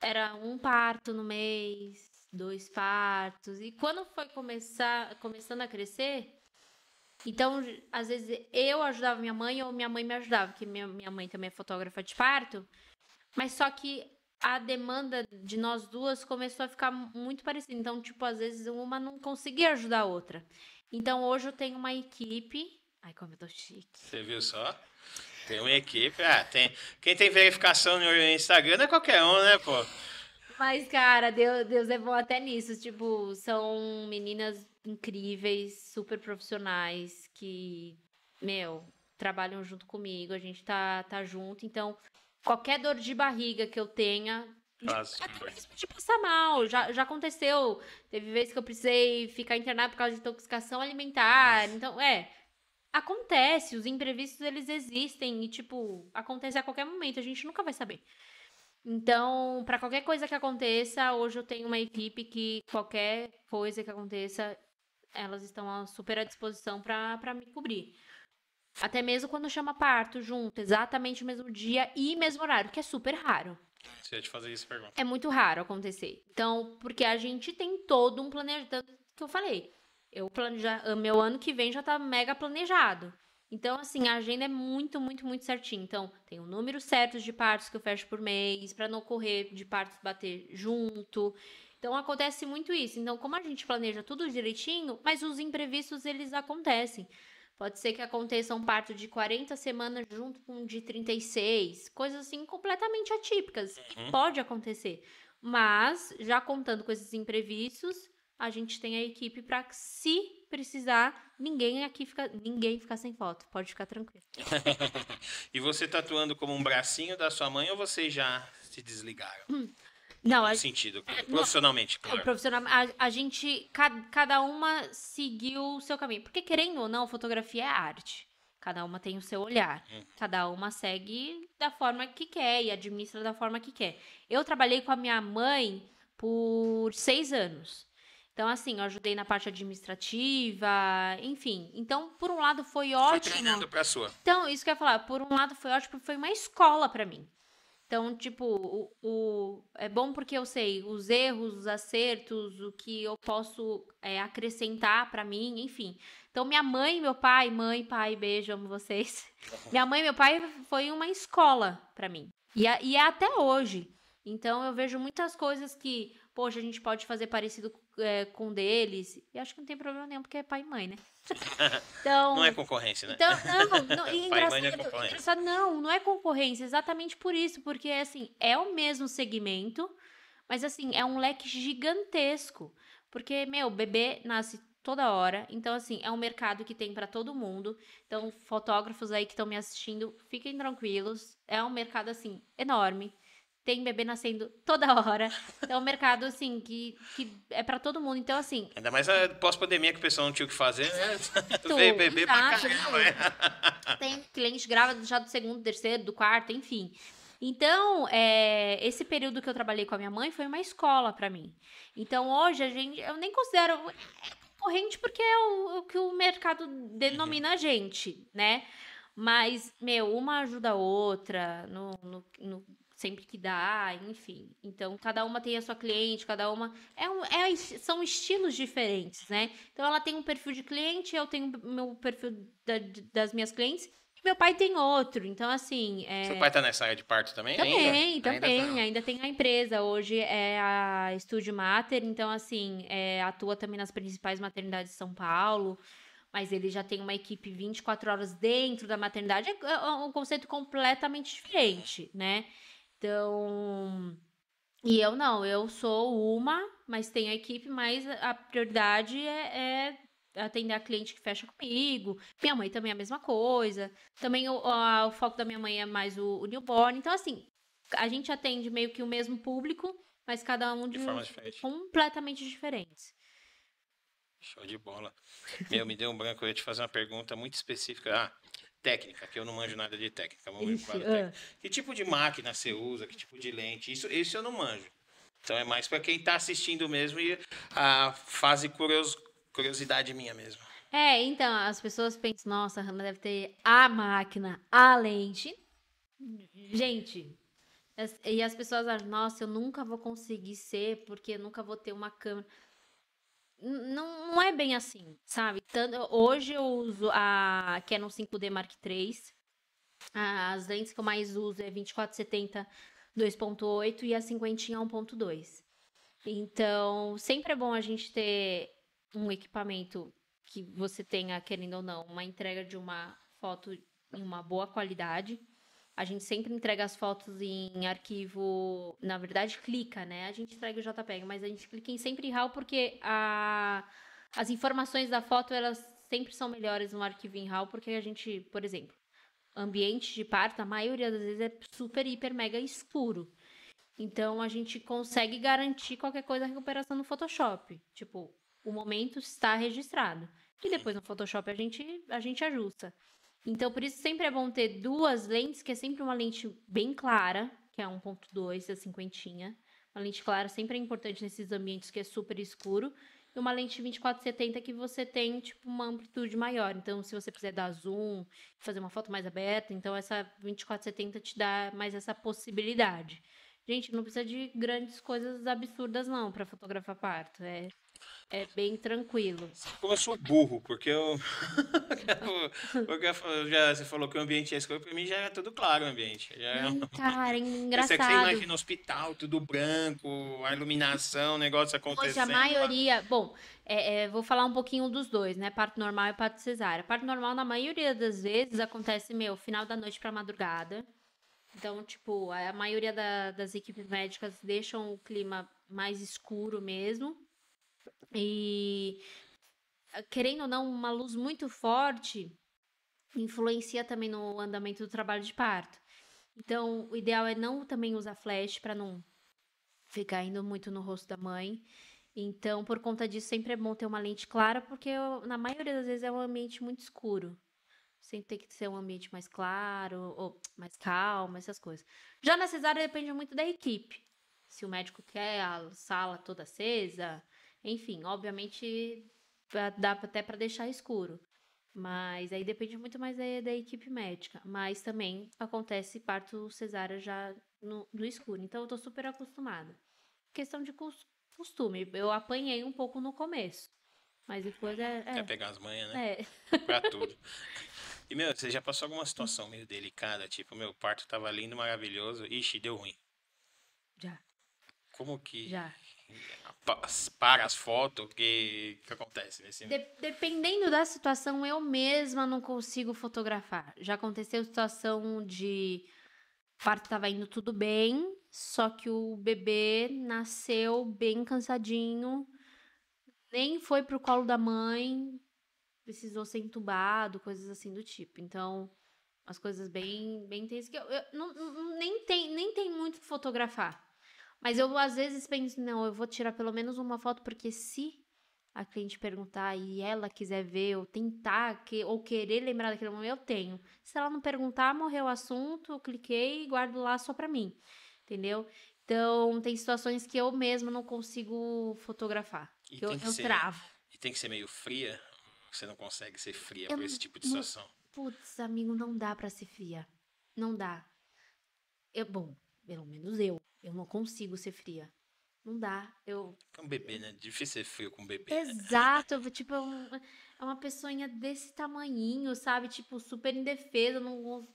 era um parto no mês, dois partos. E quando foi começar, começando a crescer, então, às vezes eu ajudava minha mãe ou minha mãe me ajudava, porque minha, minha mãe também é fotógrafa de parto. Mas só que a demanda de nós duas começou a ficar muito parecida. Então, tipo, às vezes uma não conseguia ajudar a outra. Então, hoje eu tenho uma equipe. Ai, como eu tô chique.
Você viu só? Tem uma equipe. Ah, tem... Quem tem verificação no Instagram não é qualquer um, né, pô?
Mas, cara, Deus, Deus é bom até nisso. Tipo, são meninas incríveis, super profissionais, que, meu, trabalham junto comigo. A gente tá, tá junto. Então, qualquer dor de barriga que eu tenha. Até mesmo de passar mal. Já, já aconteceu. Teve vezes que eu precisei ficar internada por causa de intoxicação alimentar. Então, é. Acontece, os imprevistos eles existem e, tipo, acontece a qualquer momento, a gente nunca vai saber. Então, para qualquer coisa que aconteça, hoje eu tenho uma equipe que qualquer coisa que aconteça, elas estão super à disposição para me cobrir. Até mesmo quando chama parto junto, exatamente o mesmo dia e mesmo horário, que é super raro.
Você ia te fazer isso pergunta.
É muito raro acontecer. Então, porque a gente tem todo um planejamento que eu falei. Eu planeja, meu ano que vem já tá mega planejado. Então, assim, a agenda é muito, muito, muito certinha. Então, tem o número certo de partos que eu fecho por mês, para não ocorrer de partos bater junto. Então, acontece muito isso. Então, como a gente planeja tudo direitinho, mas os imprevistos, eles acontecem. Pode ser que aconteça um parto de 40 semanas junto com um de 36. Coisas assim completamente atípicas.
Uhum.
Pode acontecer. Mas, já contando com esses imprevistos, a gente tem a equipe para se precisar, ninguém aqui fica, ninguém ficar sem foto. Pode ficar tranquilo. <laughs>
E você tá atuando como um bracinho da sua mãe ou vocês já se desligaram? <clears throat>
Não, a,
sentido, profissionalmente,
o
claro.
profissional, a, a gente, ca- cada uma seguiu o seu caminho. Porque, querendo ou não, fotografia é arte. Cada uma tem o seu olhar. Cada uma segue da forma que quer e administra da forma que quer. Eu trabalhei com a minha mãe por seis anos. Então, assim, eu ajudei na parte administrativa, enfim. Então, por um lado, foi
Foi
ótimo.
treinando pra sua.
Então, isso que eu ia falar, por um lado foi ótimo, porque foi uma escola pra mim. Então, tipo, o, o- é bom porque eu sei os erros, os acertos, o que eu posso é, acrescentar pra mim, enfim. Então, minha mãe, meu pai, mãe, pai, beijo, amo vocês. <laughs> Minha mãe e meu pai foi uma escola pra mim. E, é- e é até hoje. Então, eu vejo muitas coisas que, poxa, a gente pode fazer parecido é, com deles. E acho que não tem problema nenhum, porque é pai e mãe, né? <laughs> Então,
Não é concorrência, né?
então, não, não <laughs> e
Pai e mãe
engraçado,
não é concorrência.
engraçado, não, não é concorrência, exatamente por isso, porque assim, é o mesmo segmento, mas assim, é um leque gigantesco, porque, meu, bebê nasce toda hora, então assim, é um mercado que tem pra todo mundo, então fotógrafos aí que estão me assistindo, fiquem tranquilos, é um mercado assim, enorme, tem bebê nascendo toda hora, então é um mercado assim, que, que é pra todo mundo, então assim,
Ainda mais pós-pandemia que o pessoal não tinha o que fazer, né? <laughs>
Tudo,
Veio beber pra
exato,
caramba. né? <laughs>
tem cliente grávida já do segundo, terceiro, do quarto, enfim. Então, é, esse período que eu trabalhei com a minha mãe foi uma escola pra mim. Então, hoje a gente, eu nem considero é concorrente porque é o, o que o mercado denomina a gente, né? Mas, meu, uma ajuda a outra, no, no- no- sempre que dá, enfim. Então, cada uma tem a sua cliente, cada uma. É um, é, são estilos diferentes, né? Então, ela tem um perfil de cliente, eu tenho o meu perfil da- das minhas clientes, e meu pai tem outro. Então, assim. É...
Seu pai tá nessa área de parto também?
Também,
ainda?
também.
Ainda
Ainda,
tá.
tem a empresa. Hoje é a Estúdio Mater, então, assim, é, atua também nas principais maternidades de São Paulo. mas ele já tem uma equipe 24 horas dentro da maternidade, é, é um conceito completamente diferente, né? Então, e eu não, eu sou uma, mas tenho a equipe, mas a prioridade é, é atender a cliente que fecha comigo. Minha mãe também é a mesma coisa. Também o, a, o foco da minha mãe é mais o, o, newborn. Então, assim, a gente atende meio que o mesmo público, mas cada um de, de completamente diferentes.
Show de bola. Meu, me deu um branco, eu ia te fazer uma pergunta muito específica. Ah, técnica, que eu não manjo nada de técnica. Vamos Ixi, uh. Que tipo de máquina você usa? Que tipo de lente? Isso, isso eu não manjo. Então é mais para quem está assistindo mesmo e a fase curios, curiosidade minha mesmo.
É, então, as pessoas pensam, nossa, a Hanna deve ter a máquina, a lente. Gente, e as pessoas acham, nossa, eu nunca vou conseguir ser, porque eu nunca vou ter uma câmera não, não é bem assim, sabe? Tanto, hoje eu uso a Canon 5D Mark III. As lentes que eu mais uso é 2470 2.8 e a 50 1.2. Então, sempre é bom a gente ter um equipamento que você tenha, querendo ou não, uma entrega de uma foto em uma boa qualidade. A gente sempre entrega as fotos em arquivo, na verdade clica, né? A gente entrega o JPEG, mas a gente clica em sempre RAW porque a, as informações da foto elas sempre são melhores no arquivo em RAW porque a gente, por exemplo, ambiente de parto, a maioria das vezes é super, hiper, mega escuro. Então a gente consegue garantir qualquer coisa da recuperação no Photoshop. Tipo, o momento está registrado. E depois no Photoshop a gente, a gente ajusta. Então, por isso sempre é bom ter duas lentes, que é sempre uma lente bem clara, que é 1.2, a cinquentinha. Uma lente clara sempre é importante nesses ambientes que é super escuro. E uma lente 2470 que você tem, tipo, uma amplitude maior. Então, se você quiser dar zoom, fazer uma foto mais aberta, então essa 2470 te dá mais essa possibilidade. Gente, não precisa de grandes coisas absurdas, não, para fotografar parto. É é bem tranquilo.
Como eu sou burro, porque eu. <laughs> porque já, você falou que o ambiente é escuro, pra mim já é tudo claro o ambiente. Já é...
Cara, <laughs> engraçado. Você,
você imagina no hospital, tudo branco, a iluminação, o negócio acontecendo. Hoje
a maioria. Bom, é, é, vou falar um pouquinho dos dois, né? Parto normal e parto cesárea. Parto normal, na maioria das vezes, acontece, meu, final da noite pra madrugada. Então, tipo, a maioria da, das equipes médicas deixam o clima mais escuro mesmo. E querendo ou não, uma luz muito forte influencia também no andamento do trabalho de parto. Então, o ideal é não também usar flash para não ficar indo muito no rosto da mãe. Então, por conta disso, sempre é bom ter uma lente clara, porque eu, na maioria das vezes é um ambiente muito escuro. Sempre tem que ser um ambiente mais claro, ou mais calmo, essas coisas. Já na cesárea depende muito da equipe. Se o médico quer a sala toda acesa, enfim, obviamente dá até para deixar escuro. Mas aí depende muito mais da, da, equipe médica. Mas também acontece parto cesárea já no, no escuro. Então eu tô super acostumada. Questão de costume. Eu apanhei um pouco no começo. Mas depois é.
é. Quer pegar as manhas, né? É. <laughs> Pra tudo. E, meu, você já passou alguma situação meio delicada? Tipo, meu parto tava lindo, maravilhoso. Ixi, deu ruim.
Já.
Como que.
Já <laughs>
para as fotos, o que, que acontece nesse
De, Dependendo da situação, eu mesma não consigo fotografar. Já aconteceu situação de parto estava indo tudo bem, só que o bebê nasceu bem cansadinho, nem foi pro colo da mãe, precisou ser entubado, coisas assim do tipo. Então, as coisas bem bem intensas que eu, eu não, não, nem tem nem tem muito que fotografar. Mas eu às vezes penso, não, eu vou tirar pelo menos uma foto, porque se a cliente perguntar e ela quiser ver ou tentar que, ou querer lembrar daquele momento, eu tenho. Se ela não perguntar, morreu o assunto, eu cliquei e guardo lá só pra mim. Entendeu? Então, tem situações que eu mesma não consigo fotografar. E eu, eu
ser,
travo.
E tem que ser meio fria? Você não consegue ser fria eu por esse tipo de situação?
Putz, amigo, não dá para ser fria. Não dá. Eu, bom, pelo menos eu. Eu não consigo ser fria. Não dá. Eu.
É um bebê, né? Difícil ser frio com um bebê.
Né? Exato. Né? Tipo, é, um, é uma pessoinha desse tamanhinho, sabe? Tipo, super indefesa. Não...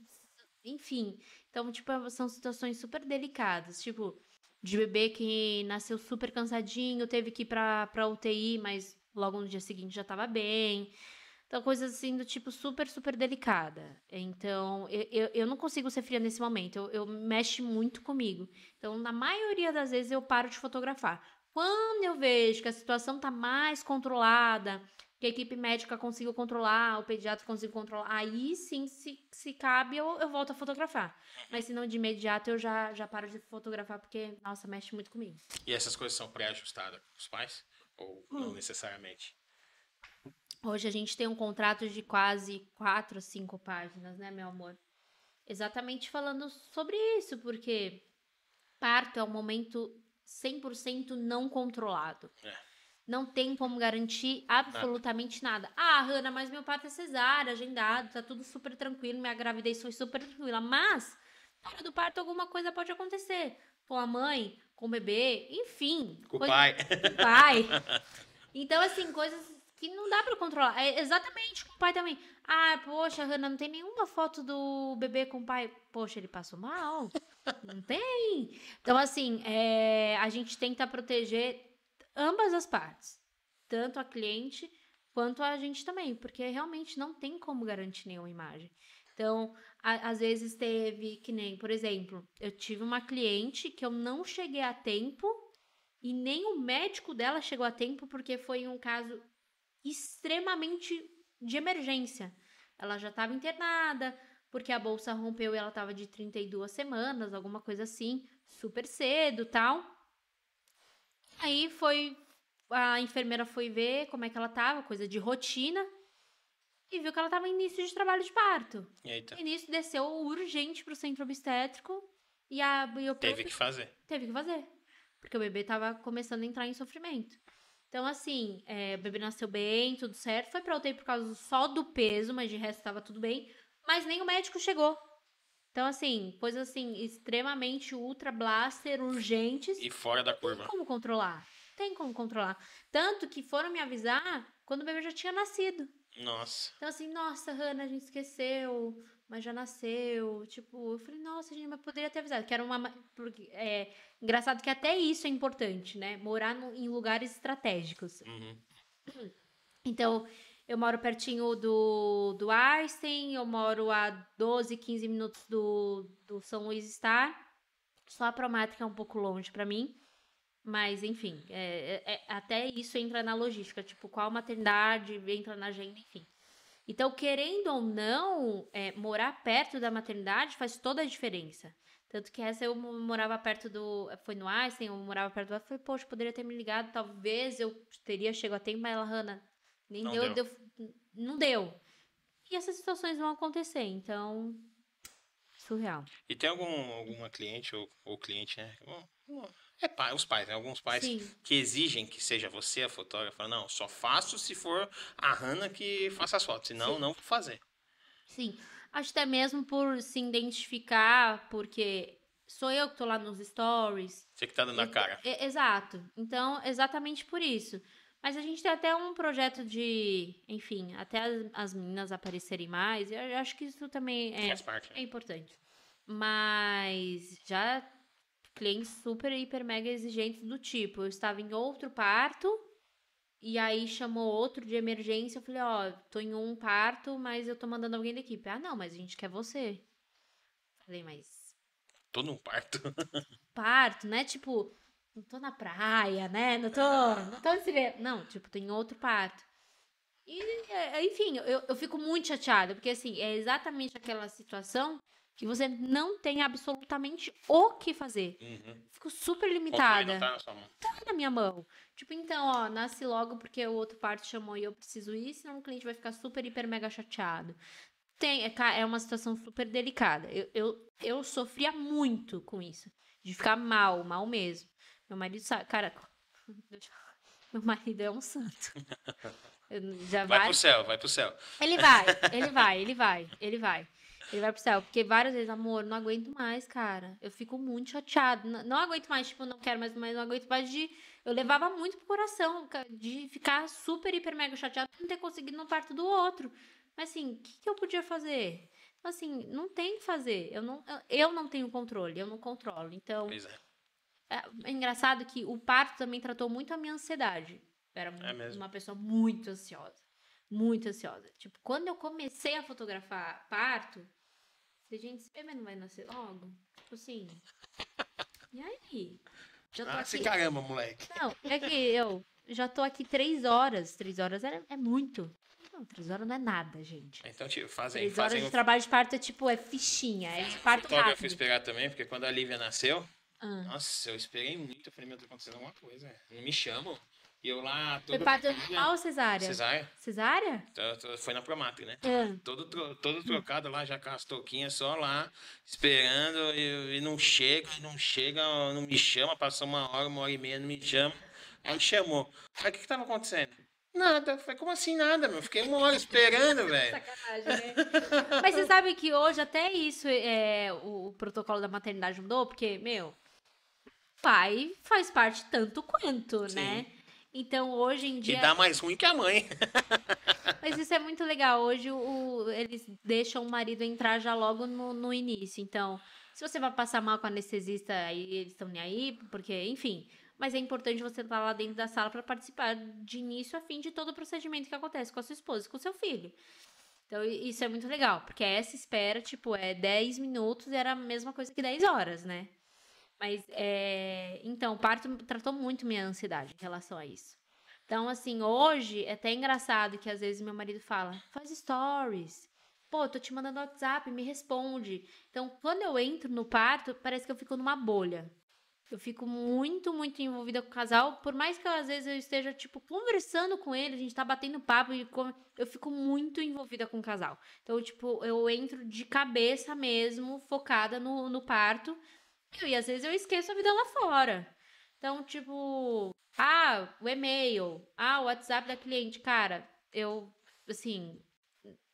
Enfim. Então, tipo, são situações super delicadas. Tipo, de bebê que nasceu super cansadinho, teve que ir pra, pra UTI, mas logo no dia seguinte já tava bem. Então, coisas assim do tipo super, super delicada. Então, eu, eu, eu não consigo ser fria nesse momento. Eu, eu mexe muito comigo. Então, na maioria das vezes, eu paro de fotografar. Quando eu vejo que a situação está mais controlada, que a equipe médica consiga controlar, o pediatra consiga controlar, aí sim, se, se cabe, eu, eu volto a fotografar. Mas se não, de imediato, eu já, já paro de fotografar, porque, nossa, mexe muito comigo.
E essas coisas são pré-ajustadas com os pais? Ou não hum. necessariamente?
Hoje a gente tem um contrato de quase quatro, cinco páginas, né, meu amor? Exatamente falando sobre isso, porque parto é um momento 100% não controlado. É. Não tem como garantir absolutamente nada. nada. Ah, Hanna, mas meu parto é cesárea, agendado, tá tudo super tranquilo, minha gravidez foi super tranquila. Mas, na hora do parto, alguma coisa pode acontecer. Com a mãe, com o bebê, enfim.
Com o pai.
Com o pai. <laughs> Então, assim, coisas que não dá para controlar. É exatamente com o pai também. Ah, poxa, Hanna, não tem nenhuma foto do bebê com o pai. Poxa, ele passou mal. <laughs> não tem. Então, assim, é, a gente tenta proteger ambas as partes, tanto a cliente quanto a gente também, porque realmente não tem como garantir nenhuma imagem. Então, a, às vezes teve que nem, por exemplo, eu tive uma cliente que eu não cheguei a tempo e nem o médico dela chegou a tempo porque foi um caso extremamente de emergência. Ela já estava internada, porque a bolsa rompeu e ela estava de 32 semanas, alguma coisa assim, super cedo, tal. Aí foi. A enfermeira foi ver como é que ela tava, coisa de rotina. E viu que ela tava em início de trabalho de parto.
Eita.
Início desceu urgente pro centro obstétrico. E a. E
eu teve que fazer.
Teve que fazer. Porque o bebê tava começando a entrar em sofrimento. Então, assim, é, o bebê nasceu bem, tudo certo. Foi pra UTI por causa só do peso, mas de resto tava tudo bem. Mas nem o médico chegou. Então, assim, coisas assim, extremamente ultra blaster, urgentes.
E fora da curva.
Tem como controlar. Tem como controlar. Tanto que foram me avisar quando o bebê já tinha nascido.
Nossa.
Então, assim, nossa, Hannah, a gente esqueceu, mas já nasceu. Tipo, eu falei, nossa, gente, mas poderia ter avisado. Que era uma. Porque, é, engraçado que até isso é importante, né? Morar no, em lugares estratégicos.
Uhum.
Então, eu moro pertinho do, do Einstein, eu moro a 12, 15 minutos do, do São Luís Star. Só a Promática é um pouco longe para mim. Mas, enfim, é, é, é, até isso entra na logística. Tipo, qual maternidade entra na agenda, enfim. Então, querendo ou não, é, morar perto da maternidade faz toda a diferença. Tanto que essa eu morava perto do. Foi no Einstein, eu morava perto do. Eu falei, poxa, poderia ter me ligado, talvez eu teria chegado a tempo, mas ela, Hanna, nem não deu, deu. deu. Não deu. E essas situações vão acontecer, então. Surreal.
E tem algum, alguma cliente ou, ou cliente, né? É pai, os pais, né? Alguns pais Sim. que exigem que seja você a fotógrafa. Não, só faço se for a Hanna que faça as fotos, senão Sim. não vou fazer.
Sim. Acho até mesmo por se identificar, porque sou eu que tô lá nos stories.
Você que tá dando a cara.
Exato. Então, exatamente por isso. Mas a gente tem até um projeto de, enfim, até as, as meninas aparecerem mais. Eu acho que isso também é,
parte,
né? é importante. Mas já clientes super, hiper, mega exigentes do tipo, eu estava em outro parto e aí chamou outro de emergência. Eu falei, ó, oh, tô em um parto, mas eu tô mandando alguém da equipe. Ah, não, mas a gente quer você. Falei, mas.
Tô num parto. <laughs>
parto, né? Tipo, não tô na praia, né? Não tô, não tô Não, tipo, tem outro parto. E, é, enfim, eu, eu fico muito chateada, porque assim, é exatamente aquela situação que você não tem absolutamente o que fazer.
Uhum.
Fico super limitada. Tá na, tá na minha mão. Tipo, então, ó, nasce logo porque o outro parto chamou e eu preciso ir, senão o cliente vai ficar super, hiper, mega chateado. Tem, é, é uma situação super delicada. Eu, eu, eu sofria muito com isso. De ficar mal, mal mesmo. Meu marido sabe. Cara, <laughs> meu marido é um santo. <laughs>
Já vai, vai pro céu, vai pro céu.
Ele vai, <laughs> ele vai, ele vai, ele vai. Ele vai pro céu. Porque várias vezes, amor, não aguento mais, cara. Eu fico muito chateado. Não, não aguento mais, tipo, não quero mais, mas não aguento mais de. Eu levava muito pro coração, de ficar super, hiper, mega chateado por não ter conseguido no parto do outro. Mas assim, o que, que eu podia fazer? Então, assim, não tem que fazer. Eu não, eu não tenho controle, eu não controlo. Então.
Pois é.
É, é engraçado que o parto também tratou muito a minha ansiedade. Era é uma pessoa muito ansiosa. Muito ansiosa. Tipo, quando eu comecei a fotografar parto, falei, gente, esse bebê não vai nascer logo? Tipo assim. E aí? Já tô
Ah,
aqui.
se caramba, moleque.
Não, é que eu já tô aqui três horas. Três horas é, é muito. Não, três horas não é nada, gente.
Então, tipo, fazem,
Três horas
fazem
de
o
trabalho de parto é tipo, é fichinha, é de parto
fotógrafo
rápido.
esperar também, porque quando a Lívia nasceu,
Ah.
nossa, eu esperei muito. Eu falei, meu, tá acontecendo alguma coisa. Não me chamam. E eu lá,
Foi
todo...
parto normal ou cesárea?
Cesárea.
Cesárea?
Então, Foi na Promatri, né?
Ah.
Todo, tro- todo trocado lá, já com as touquinhas só lá, esperando, e, e não chega, não chega, não me chama, passou uma hora, uma hora e meia, não me chama. Aí chamou. Aí o que que tava acontecendo? Nada. Falei, como assim nada, meu? Fiquei uma hora esperando, <laughs> velho.
Sacanagem, né? Mas você sabe que hoje até isso é o, o protocolo da maternidade mudou, porque, meu, pai faz parte tanto quanto,
Sim.
né? Então hoje em
E
dia.
dá mais ruim que a mãe. <laughs>
Mas isso é muito legal. Hoje o, eles deixam o marido entrar já logo no, no início. Então, se você vai passar mal com anestesista, aí eles estão nem aí, porque, enfim. Mas é importante você estar lá dentro da sala para participar de início a fim de todo o procedimento que acontece com a sua esposa e com o seu filho. Então, isso é muito legal, porque essa espera, tipo, é 10 minutos e era a mesma coisa que 10 horas, né? Mas, é... Então, o parto tratou muito minha ansiedade em relação a isso. Então, assim, hoje é até engraçado que às vezes meu marido fala: faz stories. Pô, tô te mandando WhatsApp, me responde. Então, quando eu entro no parto, parece que eu fico numa bolha. Eu fico muito, muito envolvida com o casal. Por mais que eu, às vezes eu esteja, tipo, conversando com ele, a gente tá batendo papo, e eu fico muito envolvida com o casal. Então, tipo, eu entro de cabeça mesmo, focada no, no parto. E às vezes eu esqueço a vida lá fora. Então, tipo, ah, o e-mail, ah, o WhatsApp da cliente. Cara, eu, assim,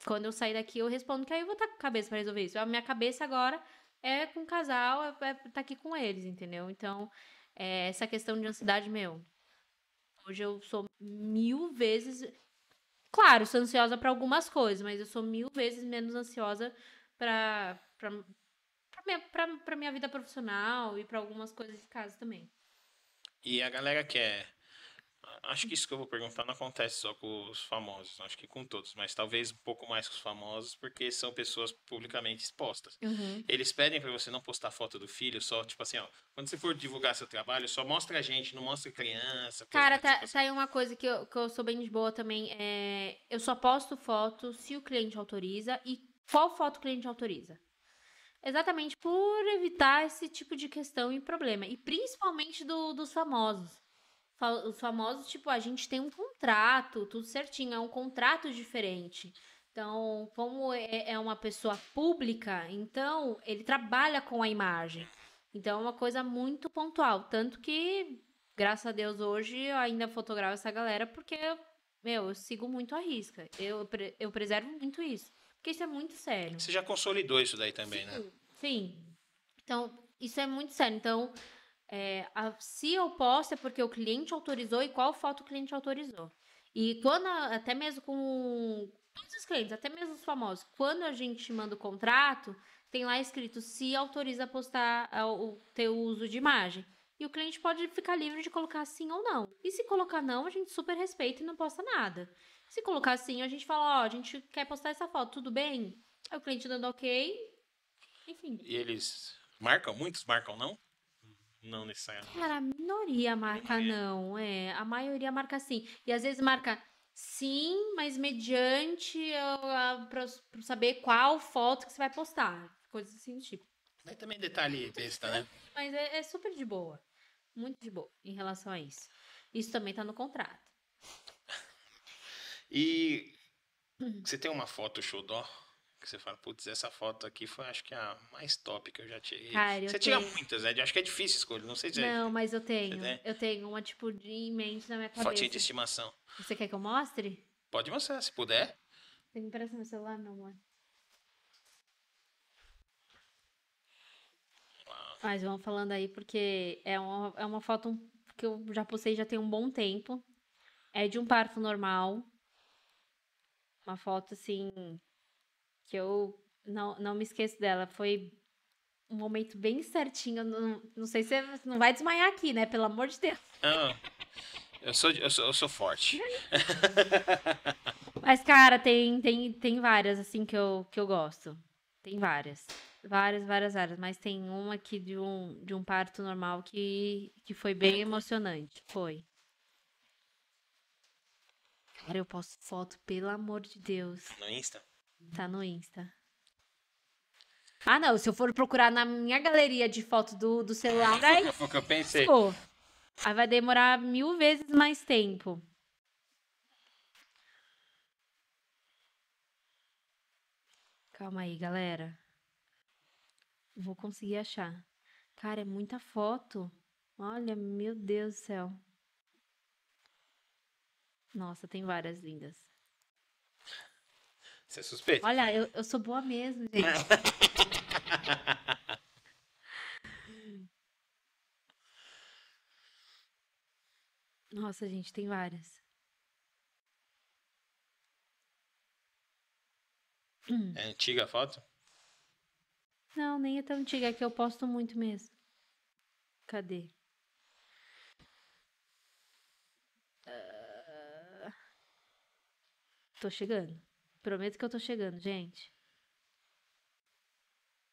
quando eu sair daqui, eu respondo que aí eu vou estar com a cabeça pra resolver isso. A minha cabeça agora é com o casal, é, é tá aqui com eles, entendeu? Então, é, essa questão de ansiedade, meu. Hoje eu sou mil vezes. Claro, sou ansiosa pra algumas coisas, mas eu sou mil vezes menos ansiosa pra, minha, pra, pra minha vida profissional e pra algumas coisas de casa também.
E a galera quer. Acho que isso que eu vou perguntar não acontece só com os famosos, acho que com todos, mas talvez um pouco mais com os famosos, porque são pessoas publicamente expostas. Eles pedem pra você não postar foto do filho, só tipo assim, ó, quando você for divulgar seu trabalho, só mostra a gente, não mostra criança.
Cara, tá,
tipo
tá aí uma coisa que eu, que eu sou bem de boa também. É, eu só posto foto se o cliente autoriza e qual foto o cliente autoriza. Exatamente por evitar esse tipo de questão e problema. E principalmente do- dos famosos. Fa- Os famosos, tipo, a gente tem um contrato, tudo certinho, é um contrato diferente. Então, como é é uma pessoa pública, então ele trabalha com a imagem. Então, é uma coisa muito pontual. Tanto que, graças a Deus, hoje eu ainda fotografo essa galera porque, meu, eu sigo muito a risca. Eu, eu preservo muito isso. Porque isso é muito sério.
Você já consolidou isso daí também, né?
Sim. Então, isso é muito sério. Então, é, a- se eu posto é porque o cliente autorizou e qual foto o cliente autorizou. E quando, até mesmo com todos os clientes, até mesmo os famosos, quando a gente manda o contrato, tem lá escrito se autoriza a postar o ter o uso de imagem. E o cliente pode ficar livre de colocar sim ou não. E se colocar não, a gente super respeita e não posta nada. Se colocar sim, a gente fala, ó, a gente quer postar essa foto, tudo bem? Aí o cliente dando ok, enfim.
E eles marcam? Muitos marcam, não? Não necessariamente.
Cara, a minoria marca não, é. A maioria marca sim. E às vezes marca sim, mas mediante a, a, pra, pra saber qual foto que você vai postar. Coisas assim do tipo.
Mas também detalhe besta, né?
Mas é, é super de boa. Muito de boa em relação a isso. Isso também tá no contrato.
E você tem uma foto xodó que você fala, putz, essa foto aqui foi acho que a mais top que eu já tirei.
Cara, eu
você tira
tenho-
muitas, né? Eu Acho que é difícil escolher, não sei se é
Não, mas eu tenho. Eu tenho uma tipo de em mente na minha
fotinha de
cabeça.
estimação.
Você quer que eu mostre?
Pode mostrar, se puder.
Tem que emprestar meu celular, meu amor. Mas vamos falando aí, porque é uma, é uma foto que eu já postei já tem um bom tempo. É de um parto normal. Uma foto, assim, que eu não, não me esqueço dela. Foi um momento bem certinho. Não, não sei se você não vai desmaiar aqui, né? Pelo amor de Deus.
Ah, eu, sou, eu, sou, eu sou forte. <laughs>
Mas, cara, tem, tem, tem várias, assim, que eu, que eu gosto. Tem várias. Várias, várias, várias. Mas tem uma aqui de um, de um parto normal que, que foi bem emocionante. Foi. Cara, eu posto foto, pelo amor de Deus.
No Insta?
Tá no Insta. Ah, não. Se eu for procurar na minha galeria de foto do, do celular, aí.
Foi o que eu pensei.
Pô, aí vai demorar mil vezes mais tempo. Calma aí, galera. Vou conseguir achar. Cara, é muita foto. Olha, meu Deus do céu. Nossa, tem várias lindas.
Você é suspeito?
Olha, eu, eu sou boa mesmo, gente. <laughs> Nossa, gente, tem várias. Hum.
É antiga a foto?
Não, nem é tão antiga, é que eu posto muito mesmo. Cadê? Tô chegando. Prometo que eu tô chegando, gente.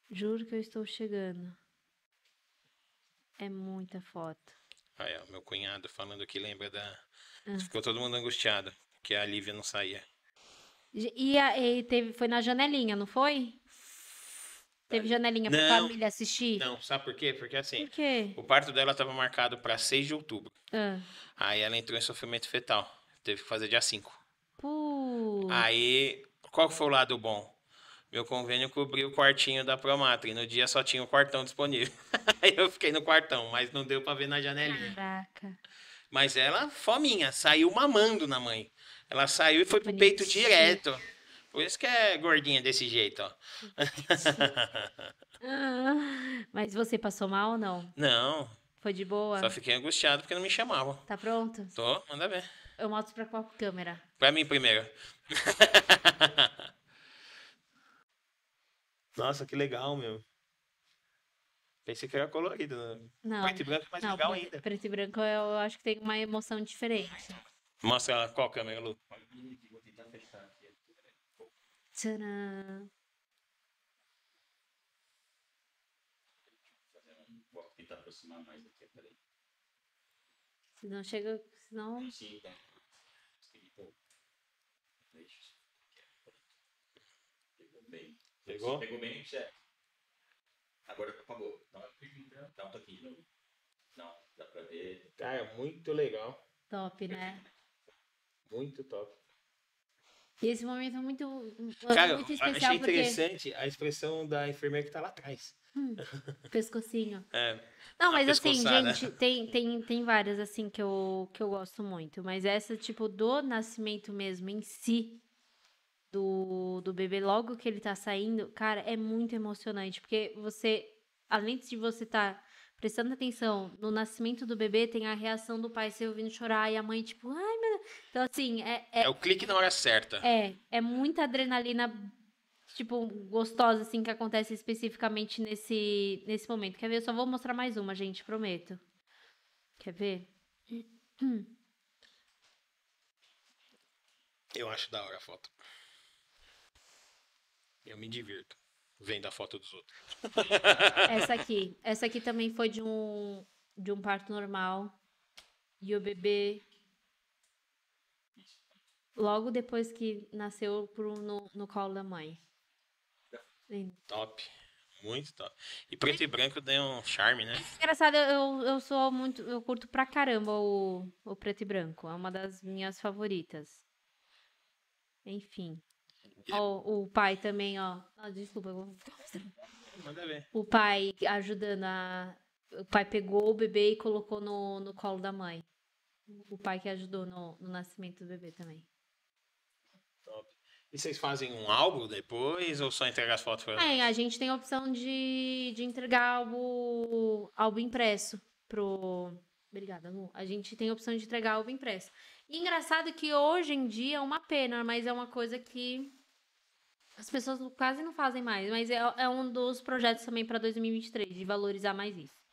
Juro que eu estou chegando. É muita foto.
Aí, ó, meu cunhado falando que lembra da.
Ah.
Ficou todo mundo angustiado, que a Lívia não saía.
E, a- e teve, foi na janelinha, não foi? Teve janelinha pra
Não.
família assistir?
Não, sabe por quê? Porque assim,
Por quê?
o parto dela estava marcado para 6 de outubro.
Ah.
Aí ela entrou em sofrimento fetal. Teve que fazer dia 5.
Putz.
Aí, qual foi o lado bom? Meu convênio cobriu o quartinho da Promatra e no dia só tinha o quartão disponível. <laughs> Aí eu fiquei no quartão, mas não deu pra ver na janelinha.
Caraca.
Mas ela, fominha, saiu mamando na mãe. Ela saiu e foi pro peito direto. Por isso que é gordinha desse jeito, ó.
Ah, <laughs> Mas você passou mal ou não?
Não,
Foi de boa?
só fiquei angustiado porque não me chamavam.
Tá pronto?
Tô, manda ver.
Eu mostro pra qual câmera?
Pra mim primeiro. <laughs> Nossa, que legal, meu. Pensei que era colorido. né?
Não.
Preto e branco é mais
não,
legal
pre-
ainda.
preto e branco eu acho que tem uma emoção diferente.
Mostra qual câmera, Lu.
Tcharam.
Vou tentar aproximar mais aqui.
Senão chega. Senão.
Sim, tá. Pegou bem.
Pegou?
Pegou bem, chefe. Agora apagou. Dá uma dá um toquinho. Não, dá pra ver.
Cara, muito legal.
Top, né?
Muito top.
E esse momento é muito,
Cara,
muito
eu
especial
achei
porque.
interessante a expressão da enfermeira que tá lá atrás. <laughs>
Pescocinho.
É,
Não, mas assim,
pescoçada.
gente, tem, tem, tem várias assim que eu, que eu gosto muito. Mas essa, tipo, do nascimento mesmo em si, do, do bebê, logo que ele tá saindo, cara, é muito emocionante. Porque você, além de você estar prestando atenção no nascimento do bebê, tem a reação do pai se ouvindo chorar e a mãe, tipo, ai, meu Deus. Então, assim, é, é,
é o clique na hora certa.
é, é muita adrenalina, tipo, gostosa, assim, que acontece especificamente nesse, nesse momento. Quer ver? Eu só vou mostrar mais uma, gente, prometo. Quer ver? <clears throat>
Eu acho da hora a foto. Eu me divirto vendo a foto dos outros. <laughs>
Essa aqui. Essa aqui também foi de um, de um parto normal. E o bebê, logo depois que nasceu pro, no, no colo da mãe.
Top. Muito top. E preto e branco tem um charme, né?
Engraçado, eu, eu sou muito. Eu curto pra caramba o, o preto e branco. É uma das minhas favoritas. Enfim. Ó, o pai também, ó. Ah, desculpa, eu vou.
Manda ver.
O pai ajudando a. O pai pegou o bebê e colocou no, no colo da mãe. O pai que ajudou no, no nascimento do bebê também.
E vocês fazem um álbum depois ou só entregar as fotos pra
É, a gente tem a opção de, de entregar álbum, álbum impresso pro. Obrigada, Lu. A gente tem a opção de entregar álbum impresso. E engraçado que hoje em dia é uma pena, mas é uma coisa que as pessoas quase não fazem mais. Mas é, é um dos projetos também para 2023, de valorizar mais isso.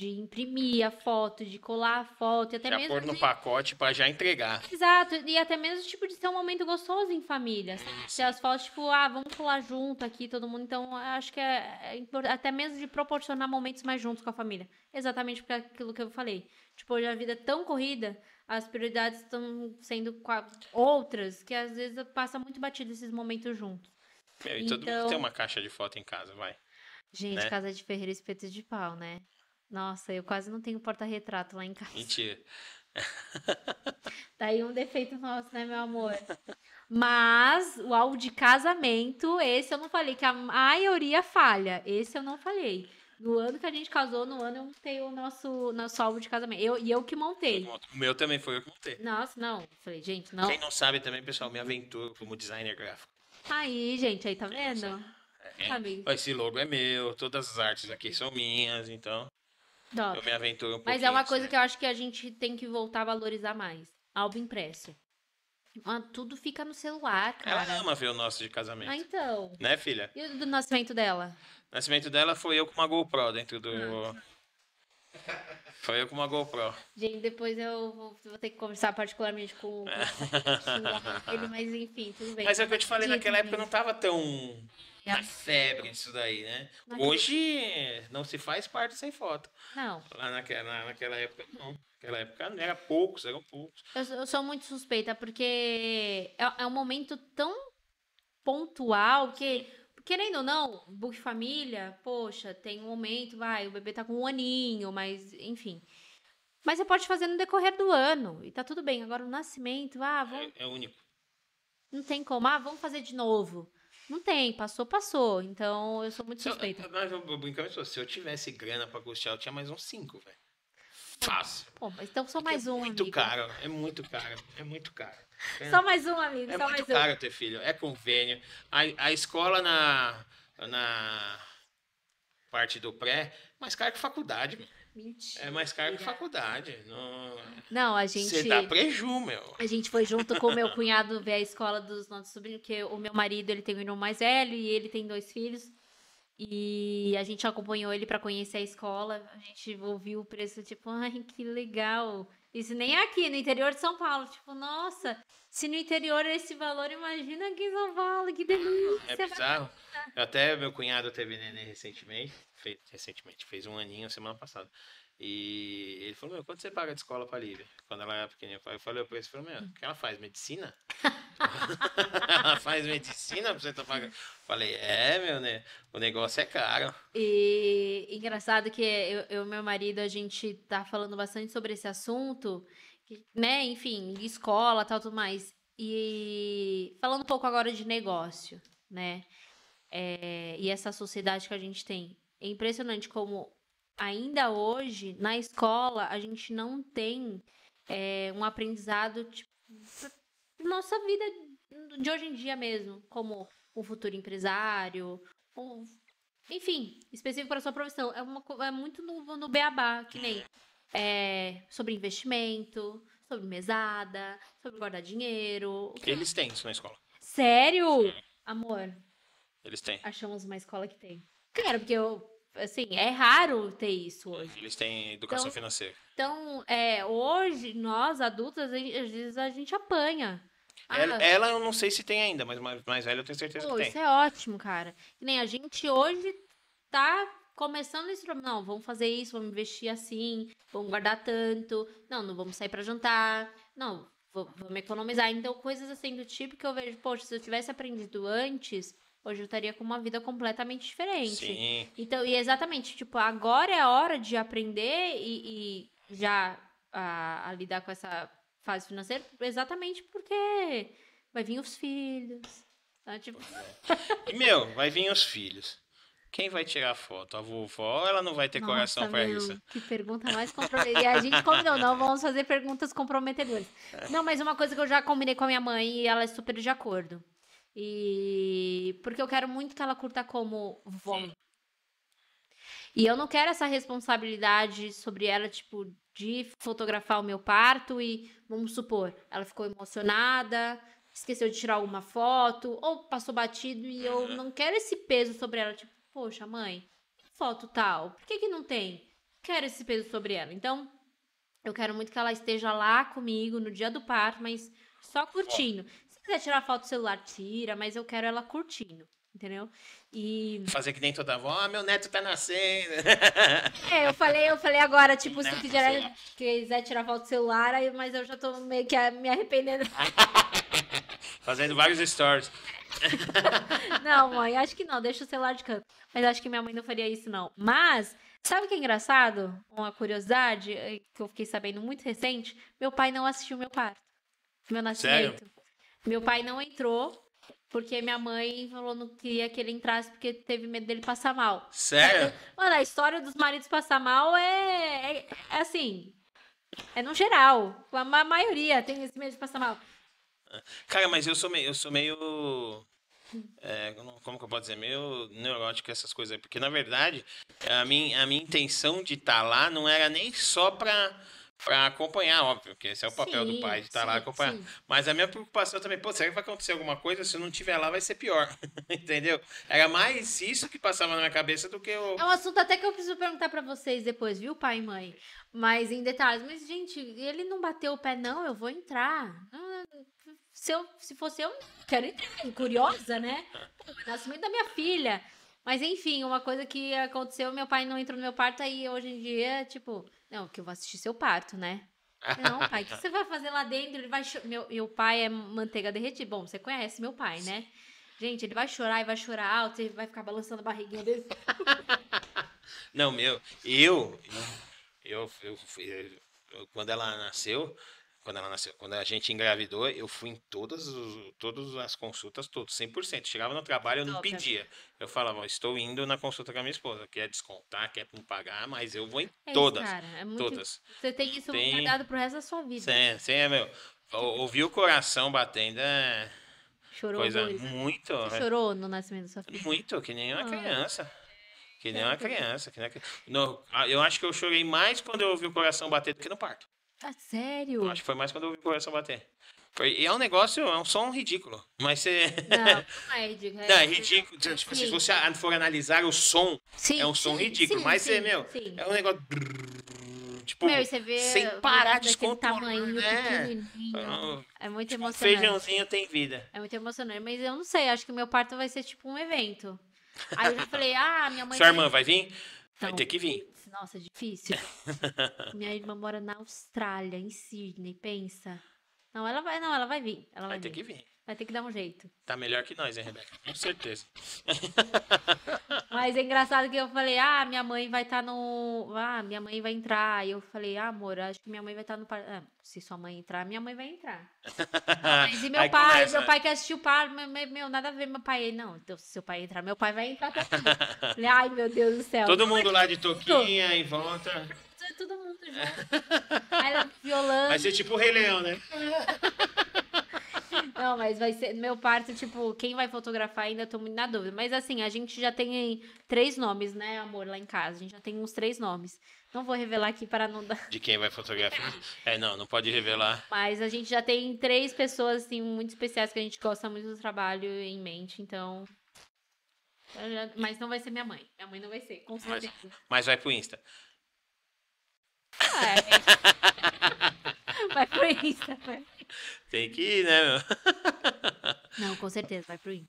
De imprimir a foto, de colar a foto, e até
já
mesmo
pôr no
de...
pacote pra já entregar.
Exato, e até mesmo, tipo, de ser um momento gostoso em família. Se as fotos, tipo, ah, vamos pular junto aqui, todo mundo. Então, eu acho que é, é até mesmo de proporcionar momentos mais juntos com a família. Exatamente por aquilo que eu falei. Tipo, hoje a vida é tão corrida, as prioridades estão sendo outras, que às vezes passa muito batido esses momentos juntos.
Meu, e todo mundo
Então-
tem uma caixa de foto em casa, vai.
Gente,
Né?
casa de ferreiro espeto de pau, né? Nossa, eu quase não tenho porta-retrato lá em casa.
Mentira. <laughs>
Tá aí um defeito nosso, né, meu amor? Mas o álbum de casamento, esse eu não falei, que a maioria falha. Esse eu não falei. No ano que a gente casou, no ano eu montei o nosso, nosso álbum de casamento. Eu, e eu que montei.
O meu também foi eu que montei.
Nossa, não. Falei, gente, não.
Quem não sabe também, pessoal, me aventura como designer gráfico.
Aí, gente, aí tá vendo?
É,
Sabe?
Esse logo é meu, todas as artes aqui são minhas, então
Top.
eu me aventuro um pouquinho.
Mas é uma coisa
aí.
que eu acho que a gente tem que voltar a valorizar mais. Álbum impresso. Ah, tudo fica no celular,
Ela
cara.
ama ver o nosso de casamento.
Ah, então.
Né, filha?
E o do nascimento dela?
O nascimento dela foi eu com uma GoPro dentro do.
Ah.
Foi eu com uma GoPro.
Gente, depois eu vou, vou ter que conversar particularmente com, com <laughs> ele, mas enfim, tudo bem.
Mas é o que eu te falei, naquela época
amigo.
não tava tão Na febre isso daí, né?
Mas-
Hoje não se faz parte sem foto.
Não,
Lá naquela, naquela época, não. Naquela época não era poucos, eram poucos.
eu, sou- eu sou muito suspeita, porque é, é um momento tão pontual que, querendo ou não, book família, poxa, tem um momento, vai, o bebê tá com um aninho, mas enfim. Mas você pode fazer no decorrer do ano, e tá tudo bem. Agora, o nascimento, ah, vamos,
É, é único.
não tem como, ah, vamos fazer de novo. Não tem, passou, passou. Então, eu sou muito
Se eu,
suspeita.
mas eu, eu brincava isso, se eu tivesse grana pra custear, eu tinha mais uns cinco, velho. Fácil.
Pô, mas então só
Porque
mais
é
um,
muito
amigo.
caro, é muito caro, é muito caro. <laughs>
Só mais um, amigo.
É
só
muito
mais um.
caro ter filho, é convênio. A, a escola na, na parte do pré, é mais caro que faculdade, meu.
Mentira.
É mais caro que faculdade. Não,
Não, a gente.
Você dá preju, meu.
A gente foi junto com o meu cunhado ver a escola dos nossos sobrinhos, porque o meu marido ele tem um irmão mais velho e ele tem dois filhos. E a gente acompanhou ele para conhecer a escola. A gente ouviu o preço, tipo, ai, que legal. Isso nem é aqui, no interior de São Paulo. Tipo, nossa, se no interior é esse valor, imagina aqui em São Paulo, que delícia.
É bizarro. Até meu cunhado teve neném recentemente. Fez, recentemente, fez um aninho semana passada. E ele falou, meu, quanto você paga de escola pra Lívia? Quando ela era pequenininha. Eu falei preço, eu falei, meu, o que ela faz? Medicina? <laughs> ela faz medicina pra você tá pagando? Falei, é, meu, né? O negócio é caro.
E engraçado que eu, e meu marido, a gente tá falando bastante sobre esse assunto, né? Enfim, escola, tal, tudo mais. E falando um pouco agora de negócio, né? É, e essa sociedade que a gente tem. É impressionante como ainda hoje, na escola, a gente não tem é, um aprendizado, tipo, nossa vida de hoje em dia mesmo, como um futuro empresário, um enfim, específico para sua profissão. É, uma, é muito no, no beabá, que nem é, sobre investimento, sobre mesada, sobre guardar dinheiro.
Eles têm isso na escola.
Sério? Amor,
Eles têm.
achamos uma escola que tem. Cara, porque eu, assim, é raro ter isso hoje.
Eles têm educação
Então,
financeira.
Então, é, hoje, nós adultas, a gente- às vezes a gente apanha. Ah,
Ela, ela eu não sei se tem ainda, mas mais, mais velha eu tenho certeza
Pô,
que tem.
isso é ótimo, cara. Que nem a gente hoje tá começando esse não, vamos fazer isso, vamos investir assim, vamos guardar tanto. Não, não vamos sair pra jantar. Não, va- vamos economizar. Então, coisas assim do tipo que eu vejo, poxa, se eu tivesse aprendido antes, hoje eu estaria com uma vida completamente diferente.
Sim.
Então, e exatamente, tipo, agora é a hora de aprender e, e já a, a lidar com essa fase financeira, exatamente porque vai vir os filhos. Então, tipo,
E, meu, vai vir os filhos. Quem vai tirar foto? A vovó ela não vai ter coração
Nossa,
pra
meu,
isso?
Que pergunta mais comprometedora. E a gente combinou, não vamos fazer perguntas comprometedoras. Não, mas uma coisa que eu já combinei com a minha mãe e ela é super de acordo. E porque eu quero muito que ela curta como vó. E eu não quero essa responsabilidade sobre ela, tipo, de fotografar o meu parto e, vamos supor, ela ficou emocionada, esqueceu de tirar alguma foto, ou passou batido e eu não quero esse peso sobre ela, tipo, poxa, mãe, foto tal, por que que não tem? quero esse peso sobre ela. Então, eu quero muito que ela esteja lá comigo no dia do parto, mas só curtindo. Se quiser tirar foto do celular, tira, mas eu quero ela curtindo. Entendeu? E.
Fazer que nem toda avó, ah, meu neto tá nascendo.
É, eu falei, eu falei agora, tipo, se quiser, quiser tirar foto do celular, aí, mas eu já tô meio que me arrependendo. <laughs>
Fazendo vários stories. <laughs>
Não, mãe, acho que não, deixa o celular de canto. Mas acho que minha mãe não faria isso, não. Mas, sabe o que é engraçado? Uma curiosidade eh, que eu fiquei sabendo muito recente: meu pai não assistiu meu parto. Meu nascimento. Meu pai não entrou, porque minha mãe falou não queria que ele entrasse porque teve medo dele passar mal.
Sério? <laughs>
Mano, a história dos maridos passar mal é, é, é assim. É no geral. A ma- maioria tem esse medo de passar mal.
Cara, mas eu sou meio. Eu sou meio. é, como- que eu posso dizer? Meio neurótico essas coisas aí. Porque, na verdade, a minha, a minha intenção de estar lá não era nem só pra, pra acompanhar, óbvio, porque esse é o papel do
Sim,
pai, de estar lá
sim,
acompanhar.
sim.
Mas a minha preocupação também, pô, será que vai acontecer alguma coisa? Se eu não tiver lá, vai ser pior. <laughs> Entendeu? Era mais isso que passava na minha cabeça do que o.
É um assunto até que eu preciso perguntar pra vocês depois, viu, pai e mãe? Mas em detalhes. Mas, gente, ele não bateu o pé, não, eu vou entrar. Se, eu, se fosse eu, quero entrar. Curiosa, né? Pô, nascimento da minha filha. Mas, enfim, uma coisa que aconteceu, meu pai não entrou no meu parto, aí hoje em dia, tipo, não, que eu vou assistir seu parto, né? <laughs> Não, pai, o que você vai fazer lá dentro? Ele vai meu, meu pai é manteiga derretida. Bom, você conhece meu pai, né? Gente, ele vai chorar e vai chorar alto, ele vai ficar balançando a barriguinha dele. <laughs>
Não, meu, eu, eu, eu, fui- eu- quando ela nasceu, quando ela nasceu, quando a gente engravidou, eu fui em todas, os- todas as consultas, todas, 100%. Chegava no trabalho, eu não pedia. Eu falava, estou indo na consulta com a minha esposa, quer descontar, quer não pagar, mas eu vou em
É isso,
todas,
cara, é muito-
todas.
Você tem isso
Tem-
guardado pro resto da sua vida.
Sim, sim, é, meu, ou- ouvir o coração batendo é
Chorou
coisa
muito.
muito,
Você
é
chorou no nascimento da sua filha?
muito, que nem uma
Ah.
criança. Que nem
É,
uma
que-
criança. Que nem uma eu acho que eu chorei mais quando eu ouvi o coração bater do que no parto.
Ah, sério?
Acho que foi mais quando eu ouvi o coração bater. Foi- e é um negócio, é um som ridículo. Mas você.
Não, <laughs> não é ridículo.
Não, é ridículo. Tipo, assim, se você for analisar o som,
Sim,
é um som
sim,
ridículo.
sim,
mas você, meu, é um negócio. Tipo,
Meu, você vê
sem parar de
tamanho
né? Ah,
É muito
Tipo, um
emocionante.
feijãozinho tem vida.
É muito emocionante. Mas eu não sei, acho que meu parto vai ser tipo um evento. Aí eu falei, ah, minha mãe.
Sua
vai-
irmã vai vir? Vai
Não,
ter que vir.
Nossa, é difícil. Minha irmã mora na Austrália, em Sydney, pensa. Não, ela vai, não, ela vai vir. Ela vai,
Vai ter
vir.
que vir.
Vai ter que dar um jeito.
Tá melhor que nós, hein, Rebeca? Com certeza. <laughs> <laughs>
Mas é engraçado que eu falei, ah, minha mãe vai estar no. Ah, minha mãe vai entrar. Aí eu falei, ah, amor, acho que minha mãe vai estar no par. Ah, se sua mãe entrar, minha mãe vai entrar. <laughs> Mas e meu
Aí
pai?
começa,
meu
né?
pai quer assistir o par, meu, meu- nada a ver, meu pai. Não, então se seu pai entrar, meu pai vai entrar também. Ai, meu Deus do céu.
Todo mundo lá de toquinha em volta.
Todo mundo junto. Aí ela violando.
Vai ser tipo o Rei Leão, né?
Não, mas vai ser. Meu parto, tipo, quem vai fotografar ainda tô muito na dúvida. Mas assim, a gente já tem três nomes, né, amor, lá em casa. A gente já tem uns três nomes. Não vou revelar aqui para não dar.
De quem vai fotografar. É, não, não pode revelar.
Mas a gente já tem três pessoas, assim, muito especiais que a gente gosta muito do trabalho em mente, então. já- Mas não vai ser minha mãe. Minha mãe não vai ser, com
Mas,
certeza.
mas vai pro Insta.
É. <laughs> Vai pro Insta. vai.
Tem que ir, né, meu? <laughs>
Não, com certeza, vai pro Insta.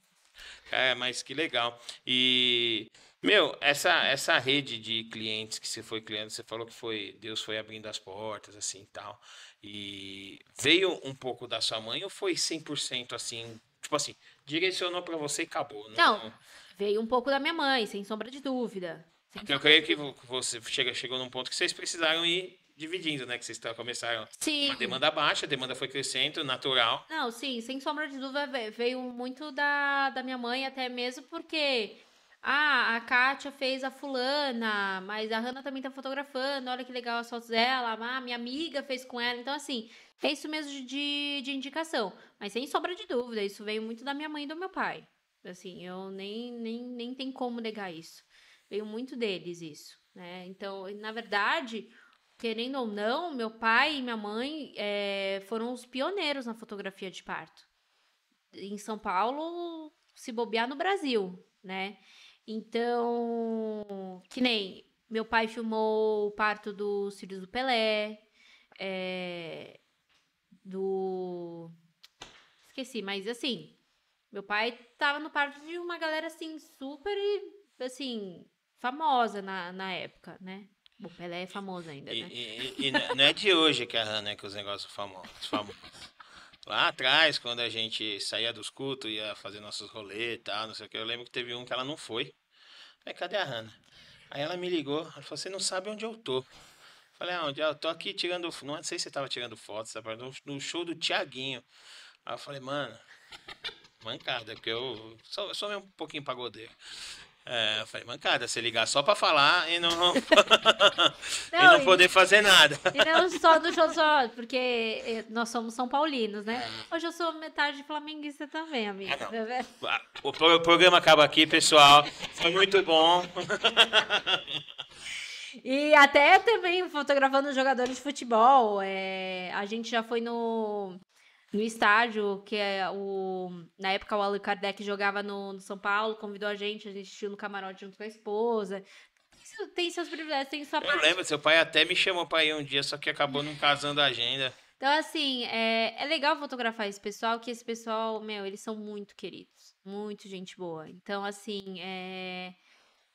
É, mas que legal. E, meu, essa, essa rede de clientes que você foi criando, você falou que foi Deus foi abrindo as portas, assim, e tal. E veio um pouco da sua mãe ou foi 100% assim, tipo assim, direcionou pra você e acabou?
Não, veio um pouco da minha mãe, sem sombra de dúvida. Sem
Eu creio que vo- você chega, chegou num ponto que vocês precisaram ir dividindo, né? Que vocês tá- começaram
Sim.
uma demanda baixa, a demanda foi crescendo, natural.
Não, sim, sem sombra de dúvida ve- veio muito da, da minha mãe, até mesmo porque ah, a Kátia fez a fulana, mas a Hanna também tá fotografando, olha que legal as fotos dela, ah, minha amiga fez com ela. Então, assim, é isso mesmo de, de indicação. Mas sem sombra de dúvida, isso veio muito da minha mãe e do meu pai. Assim, eu nem, nem, nem tem como negar isso. Veio muito deles isso, né? Então, na verdade, querendo ou não, meu pai e minha mãe eh, foram os pioneiros na fotografia de parto. Em São Paulo, se bobear no Brasil, né? Então, que nem Meu pai filmou o parto dos filhos do Pelé. é, do. Esqueci, mas assim. Meu pai tava no parto de uma galera assim, super, assim, famosa na, na época, né? O Pelé é famoso ainda,
E,
né?
e- e- e não é de hoje que a Hannah é que os negócios famosos. famosos. Lá atrás, quando a gente saía dos cultos, ia fazer nossos rolês e tal, não sei o que, eu lembro que teve um que ela não foi. Falei, cadê a Hannah? Aí ela me ligou, ela falou, você não sabe onde eu tô. Falei? "Ah, Eu tô aqui tirando, não sei se você tava tirando fotos, tá? no, show do Tiaguinho. Aí eu falei, mano, mancada, porque eu sou, eu sou um pouquinho pagodeiro. É, eu falei, mancada, você ligar só pra falar e não, <laughs> <laughs> e
Não,
não
e-
poder fazer nada.
E não só do só, porque eh, nós somos São Paulinos, né?
É.
Hoje eu sou metade flamenguista também, amiga.
Ah, Ah, O pro- o programa acaba aqui, pessoal. Foi muito bom. <laughs>
E até também fotografando jogadores de futebol. é, a gente já foi no, no estádio, que é o. Na época o Allan Kardec jogava no, no São Paulo, convidou a gente, a gente assistiu no camarote junto com a esposa. Tem seus privilégios, tem sua
Eu
parte.
lembro, seu pai até me chamou pra ir um dia, só que acabou não casando a agenda.
Então, assim, é, é legal fotografar esse pessoal, que esse pessoal, meu, eles são muito queridos. Muito gente boa. Então, assim, é.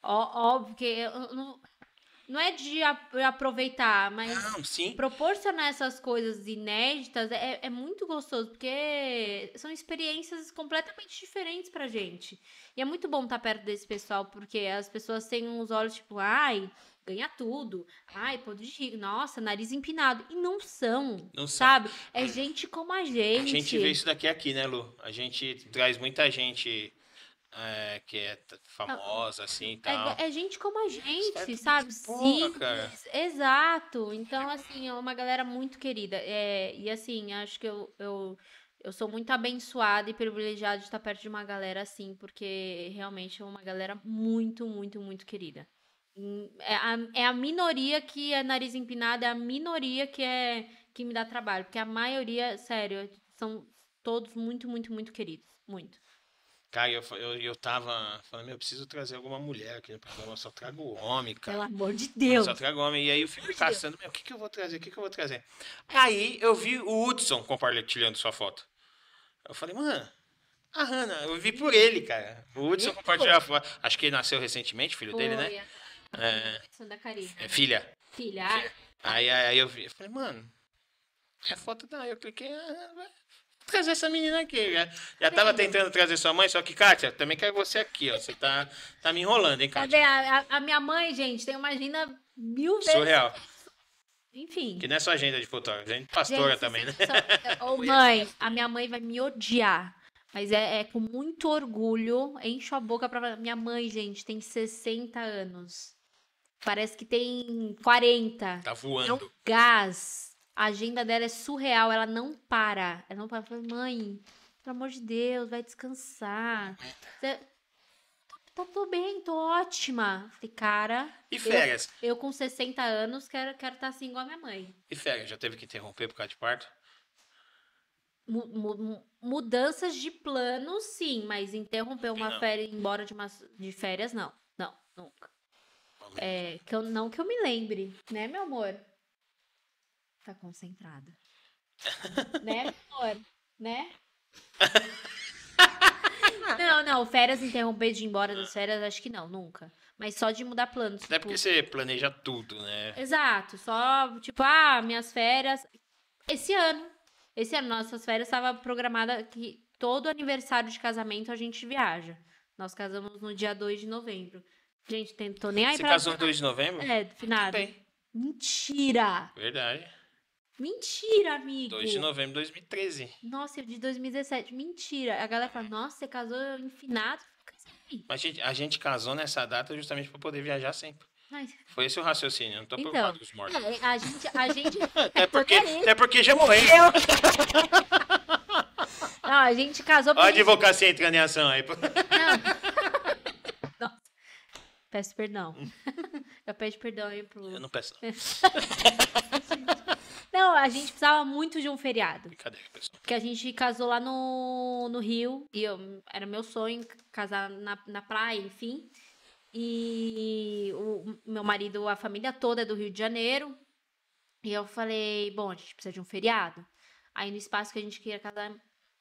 ó- Óbvio que eu não, não é de ap- aproveitar, mas
Não,
proporcionar essas coisas inéditas é, é muito gostoso, porque são experiências completamente diferentes pra gente. E é muito bom estar perto desse pessoal, porque as pessoas têm uns olhos tipo, ai, ganha tudo. Ai, pô, de rico. Nossa, nariz empinado. E não são,
Não são.
sabe? É gente como a gente.
A gente vê isso daqui aqui, né, Lu? A gente traz muita gente é, que é t- famosa, assim e tal.
É, é gente como a gente,
caras
sabe?
cara.
exato. Então, assim, é uma galera muito querida. É, e assim, acho que eu, eu, eu sou muito abençoada e privilegiada de estar perto de uma galera assim, porque realmente é uma galera muito, muito, muito querida. Hum, É a, é a minoria que é nariz empinado, é a minoria que é que me dá trabalho, porque a maioria, sério, são todos muito, muito, muito queridos. Muito.
Cara, eu, eu, eu tava falando, eu preciso trazer alguma mulher aqui no programa, eu só trago homem, cara.
Pelo amor de
Eu
Deus.
Só trago homem. E aí eu fico caçando, meu, o que, que eu vou trazer? O que, que eu vou trazer? Aí eu vi o Hudson compartilhando sua foto. Eu falei, mano, a Hannah, eu vi por ele, cara. O Hudson compartilhou a foto. Acho que ele nasceu recentemente, filho dele, né?
Foi,
É,
Karina.
é filha.
Filha. ah,
Aí, aí, eu vi, eu falei, mano, é a foto da. Eu cliquei, ah, vai trazer essa menina aqui. Já, já tava tentando trazer sua mãe, só que, Kátia, também quero você aqui, ó. Você tá, tá me enrolando, hein,
Cadê?
Kátia?
A, a- a minha mãe, gente, tem uma agenda mil vezes.
Surreal.
Enfim.
Que não é só agenda de fotógrafo, agenda de pastora
Gente,
também, né? <laughs>
Ô, mãe, a minha mãe vai me odiar. Mas é, é com muito orgulho. Encho a boca pra. Minha mãe, gente, tem 60 anos. Parece que tem 40.
Tá
É um
voando.
gás. A agenda dela é surreal, ela não para. Ela não para. Eu falei, mãe, pelo amor de Deus, vai descansar. Você... Tá, tá tudo bem, tô ótima. Eu Falei, cara.
E
eu-
férias?
Eu, com 60 anos quero estar quero tá assim igual a minha mãe.
E férias? Já teve que interromper por causa de parto?
Mu- mu- mu- mudanças de plano, sim, mas interromper uma
Não.
férias, embora de, umas, de férias, não. Não, nunca. É, que eu, não que eu me lembre, né, meu amor? Tá concentrada. <laughs> né, amor? Né? <laughs> não, não, férias, interromper de ir embora das férias, acho que não, nunca. Mas só de mudar planos.
Até
tipo-
porque você planeja tudo, né?
Exato, só tipo, ah, minhas férias. Esse ano, esse ano, nossas férias estava programada que todo aniversário de casamento a gente viaja. Nós casamos no dia 2 de novembro. Gente, tô nem aí
Você
pra.
casou em 2 de novembro?
É, finado. Mentira!
verdade.
Mentira, amigo!
2 de novembro de 2013.
Nossa, de 2017. Mentira! A galera fala, nossa, você casou em finado? Casei.
Mas a gente, a gente casou nessa data justamente pra poder viajar sempre.
Mas-
Foi esse o raciocínio, não tô
Então,
preocupado com os mortos.
é, a gente. A gente <laughs>
Até porque, até porque já morreu. <laughs>
não, a gente casou
Olha a advocacia entrando em ação aí. <laughs>
Nossa. Peço perdão. Eu peço perdão aí pro.
Eu não peço. não.
Não, a gente precisava muito de um feriado.
Brincadeira, pessoal.
Porque a gente casou lá no, no Rio. E eu, era meu sonho casar na, na praia, enfim. E o meu marido, a família toda é do Rio de Janeiro. E eu falei, bom, a gente precisa de um feriado. Aí no espaço que a gente queria casar,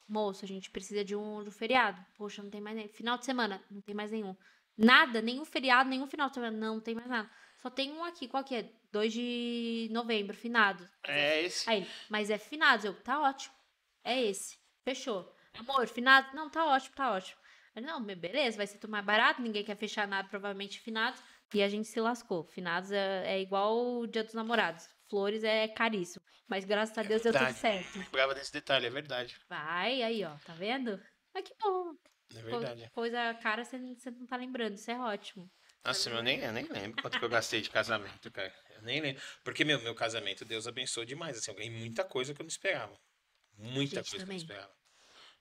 moço, a gente precisa de um, de um feriado. Poxa, não tem mais nem. Final de semana, não tem mais nenhum. Nada, nenhum feriado, nenhum final de semana, não tem mais nada. Só tem um aqui, qual que é? 2 de novembro, finado.
É esse.
Aí mas é finados. Eu, tá ótimo. É esse. Fechou. Amor, finados? Não, tá ótimo, tá ótimo. Ele, não, beleza, vai ser tudo mais barato, ninguém quer fechar nada, provavelmente finados. E a gente se lascou. Finados é, é igual o dia dos namorados. Flores é caríssimo. Mas graças a Deus deu tudo certo.
Lembrava desse detalhe, é verdade.
Vai, aí, ó, tá vendo? Mas que bom.
É verdade.
Coisa cara você não tá lembrando, isso é ótimo.
Nossa, eu nem, eu nem lembro quanto que eu gastei de casamento, cara. Eu nem lembro. Porque, meu, meu casamento, Deus abençoou demais. Assim, eu ganhei muita coisa que eu não esperava. Muita coisa
também.
que eu não esperava.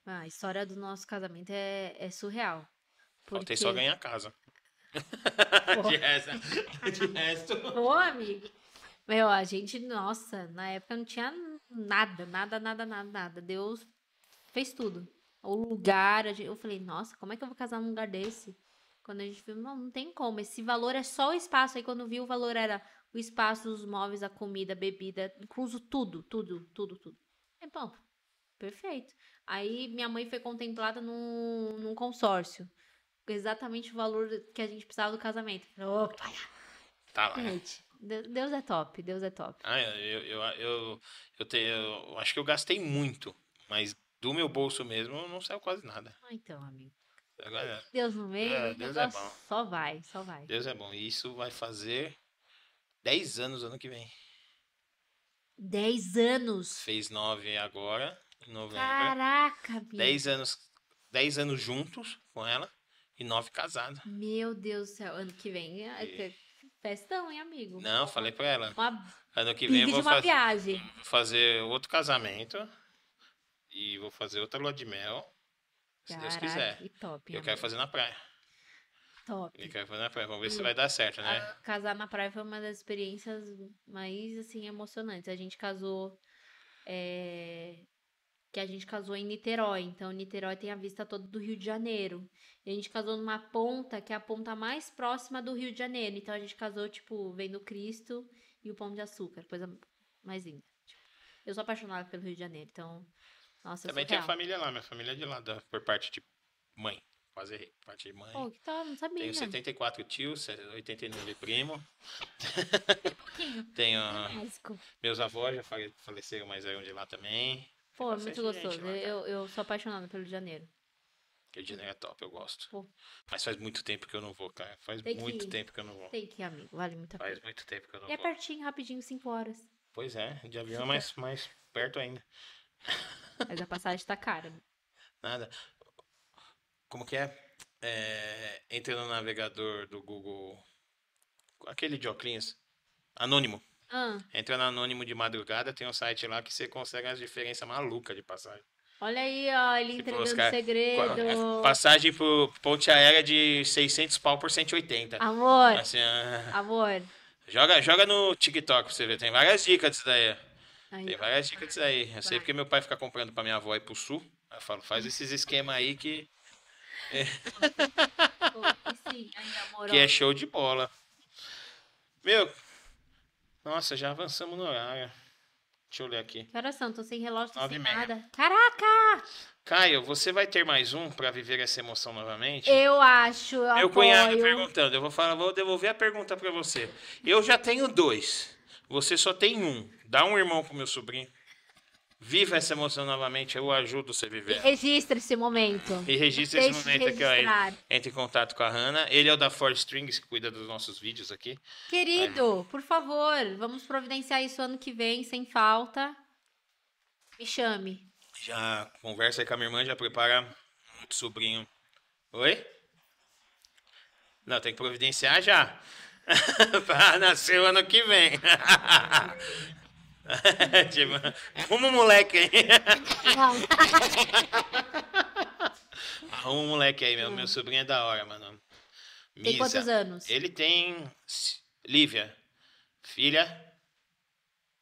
Ah, A história do nosso casamento é, é surreal.
Faltei
Porque-
só ganhar casa. <laughs> De resto. De resto.
Ô, amigo. Meu, a gente, nossa, na época não tinha nada, nada, nada, nada, nada. Deus fez tudo. O lugar, eu falei, nossa, como é que eu vou casar num lugar desse? Quando a gente viu, não, não tem como. Esse valor é só o espaço. Aí quando viu, o valor era o espaço, os móveis, a comida, a bebida, incluso tudo, tudo, tudo, tudo. É bom, perfeito. Aí minha mãe foi contemplada num, num consórcio. Exatamente o valor que a gente precisava do casamento. Opa,
Tá lá.
Gente, De- Deus é top, Deus é top.
Ah, eu, eu, eu, eu, tenho, eu acho que eu gastei muito, mas do meu bolso mesmo não saiu quase nada.
Ah, então, amigo.
Agora,
Deus no meio,
É, Deus é bom.
só vai, só vai.
Deus é bom. E isso vai fazer 10 anos ano que vem.
10 anos.
Fez 9 agora, em novembro.
Caraca, amigo.
10 anos, 10 anos juntos com ela e 9 casados.
Meu Deus do céu, ano que vem é
E-
é festão, hein, amigo?
Não, falei pra ela.
Uma
Ano que vem eu vou
uma
fa-
viagem.
fazer outro casamento e vou fazer outra lua de mel, se Deus
Caraca,
quiser.
que top.
Eu
amigo.
quero fazer na praia.
Top.
Eu quero fazer na praia. Vamos ver se
Hum.
vai dar certo, né?
Casar na praia foi uma das experiências mais, assim, emocionantes. A gente casou... é, Que a gente casou em Niterói. Então, Niterói tem a vista toda do Rio de Janeiro. E a gente casou numa ponta que é a ponta mais próxima do Rio de Janeiro. Então, a gente casou, tipo, vendo Cristo e o Pão de Açúcar. Coisa mais linda. Tipo, eu sou apaixonada pelo Rio de Janeiro. Então, nossa,
Também tenho
real.
família lá, minha família é de lá, da- por parte de mãe. Quase errei, parte de mãe.
Pô, que tal? Não sabia.
Tenho 74 tios, 89 primos.
pouquinho. <laughs>
Tenho
México.
meus avós já fale- faleceram, mas eram de lá também.
Pô, é muito gostoso.
lá,
eu, eu sou apaixonada pelo Rio de Janeiro.
Rio de Janeiro é top, eu gosto.
Pô.
Mas faz muito tempo que eu não vou, cara. Faz
Tem que
muito
ir.
tempo que eu não vou.
Tem que ir, amigo. Vale muito a
Faz
pena.
muito tempo que eu não
E é
vou.
pertinho, rapidinho, 5 horas.
Pois é, de avião é mais, mais perto ainda.
Mas a passagem tá cara.
Nada. Como que é? é? Entra no navegador do Google. Aquele de óculos. Anônimo.
Ah,
Entra no Anônimo de madrugada, tem um site lá que você consegue as diferenças malucas de passagem.
olha aí, ó, ele
Tipo,
entregando
os
o
cara-
segredo.
Passagem pro ponte aérea de 600 pau por 180.
Amor,
Assim, ah,
amor.
joga, joga no TikTok pra você ver. Tem várias dicas disso daí.
Aí,
Tem várias dicas disso aí. Eu sei
Vai.
porque meu pai fica comprando pra minha avó ir pro sul. Aí eu falo, faz esses esquemas aí que, <laughs>
aí, amor,
que é show de bola. Meu, nossa, já avançamos no horário. Deixa eu ler aqui.
Que horas são? Tô sem relógio, tô sem nada. Caraca!
Caio, você vai ter mais um pra viver essa emoção novamente?
Eu acho, eu
Meu cunhado perguntando, eu vou falar, vou devolver a pergunta pra você. Eu já tenho dois. Você só tem um. Dá um irmão pro meu sobrinho. Viva essa emoção novamente, eu ajudo você a
E
viver.
registra esse momento.
E registra esse momento aqui, ó. Entra em contato com a Hanna. Ele é o da Ford Strings, que cuida dos nossos vídeos aqui.
Querido, por favor, vamos providenciar isso ano que vem, sem falta. Me chame.
Já conversa aí com a minha irmã, já prepara um sobrinho. Oi? Não, tem que providenciar já. <laughs> pra nascer o ano que vem. <laughs> <laughs> tipo, arruma um moleque aí. <laughs> Arruma um moleque aí, meu, meu sobrinho é da hora, mano.
Tem
Misa.
quantos anos?
Ele tem. Lívia. Filha.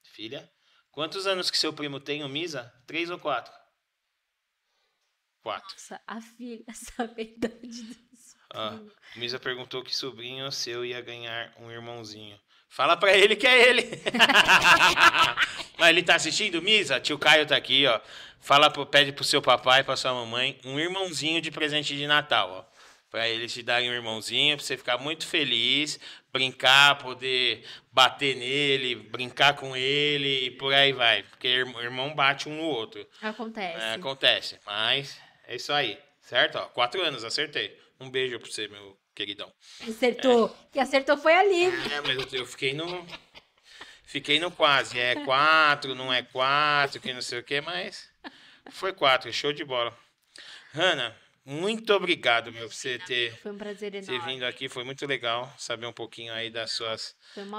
Filha. Quantos anos que seu primo tem, o Misa? Três ou quatro? Quatro.
Nossa, a filha, <laughs> sabe a idade disso.
Ó, Misa perguntou que sobrinho seu ia ganhar um irmãozinho. Fala pra ele que é ele. <laughs> Mas ele tá assistindo, Misa? Tio Caio tá aqui, ó. Fala pro, pede pro seu papai pra sua mamãe um irmãozinho de presente de Natal, ó. Pra eles te darem um irmãozinho, pra você ficar muito feliz, brincar, poder bater nele, brincar com ele e por aí vai. Porque ir- irmão bate um no outro.
Acontece.
É, acontece. Mas é isso aí, certo? Ó, quatro anos, acertei. Um beijo pra você, meu queridão.
Acertou. Quem acertou foi ali.
É, mas eu, eu fiquei no. Fiquei no quase. É quatro, não é quatro, que não sei o que, mas. Foi quatro, show de bola. Hanna, muito obrigado, meu, por você ter,
Foi um prazer
ter
enorme.
vindo aqui. Foi muito legal saber um pouquinho aí das suas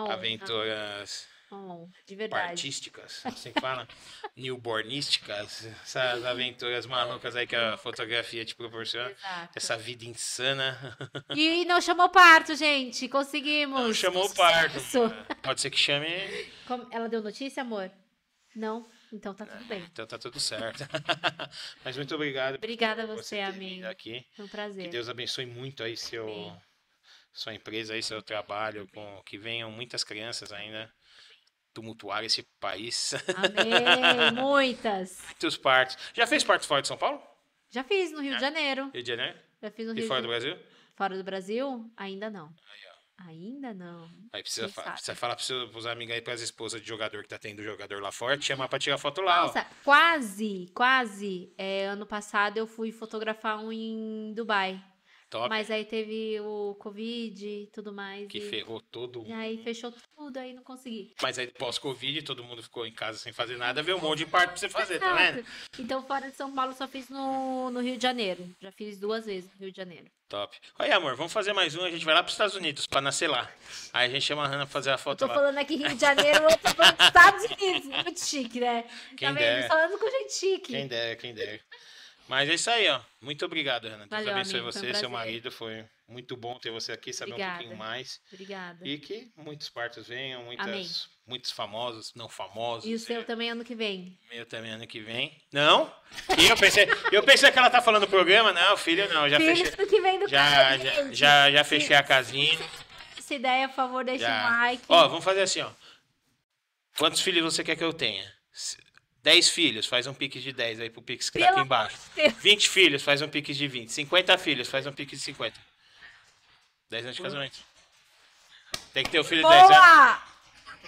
aventuras
De verdade.
artísticas, assim que fala, <laughs> newbornísticas, essas aventuras malucas aí que a fotografia te proporciona,
Exato.
essa vida insana.
E não chamou parto, gente. Conseguimos.
Não chamou o parto.
Sucesso. <laughs>
Pode ser que chame,
Como- Ela deu notícia, amor? Não? Então tá tudo bem.
então tá tudo certo. <laughs> Mas muito obrigado
Obrigada a você, amigo.
aqui.
Foi um
Que
prazer.
Deus abençoe muito aí seu
Amém.
sua empresa aí, seu trabalho, com que venham muitas crianças ainda tumultuar esse país.
Amém. <laughs> Muitas.
Muitos partos. Já fez parto fora de São Paulo?
Já fiz no Rio de Janeiro.
Rio de Janeiro?
Já fiz no
E
Rio
fora
de
do Brasil?
Fora do Brasil? Ainda não.
Aí, ó.
Ainda não.
Aí precisa, fa- precisa falar pros, pros amigos aí, pras esposas de jogador que tá tendo jogador lá fora, te chamar pra tirar foto lá, ó.
Nossa, quase, quase. É, ano passado eu fui fotografar um em Dubai.
Top.
Mas aí teve o Covid e tudo mais.
Que
e...
ferrou todo
e aí fechou tudo, aí não consegui.
Mas aí pós-Covid, todo mundo ficou em casa sem fazer nada, veio um monte de parto pra você fazer, tá vendo?
Exato. Então, fora de São Paulo, só fiz no, no Rio de Janeiro. Já fiz duas vezes no Rio de Janeiro.
Top. Olha, amor, vamos fazer mais um, a gente vai lá pros Estados Unidos pra nascer lá. Aí a gente chama a Hannah pra fazer a foto
Tô
lá.
falando aqui Rio de Janeiro, eu tô falando dos Estados Unidos. Muito chique, né?
Quem
tá vendo? Falando com gente chique.
Quem dera, quem dera. Mas é isso aí, ó. Muito obrigado, Hannah. Deus abençoe
amigo, foi um
você, seu marido. Foi muito bom ter você aqui, saber um
Obrigada.
pouquinho mais.
Obrigada.
E que muitos partos venham, muitas,
Amém.
muitos famosos, não famosos.
E o seu também ano que vem.
Meu também ano que vem. Não? E eu pensei, eu pensei que ela tá falando do programa. Não, filho, não. Já
Filhos
fechei.
que vem do
Já,
cara,
já,
gente.
já, já fechei a casinha.
Essa ideia, por favor, deixa
Já.
um like.
Ó, vamos fazer assim, ó. Quantos filhos você quer que eu tenha? S- 10 filhos, faz um pix de 10 aí pro pix que tá
Pelo
aqui embaixo.
Deus.
20 filhos, faz um pix de 20. 50 filhos, faz um pix de 50. 10 anos de casamento. Tem que ter o filho de 10 anos.
Boa!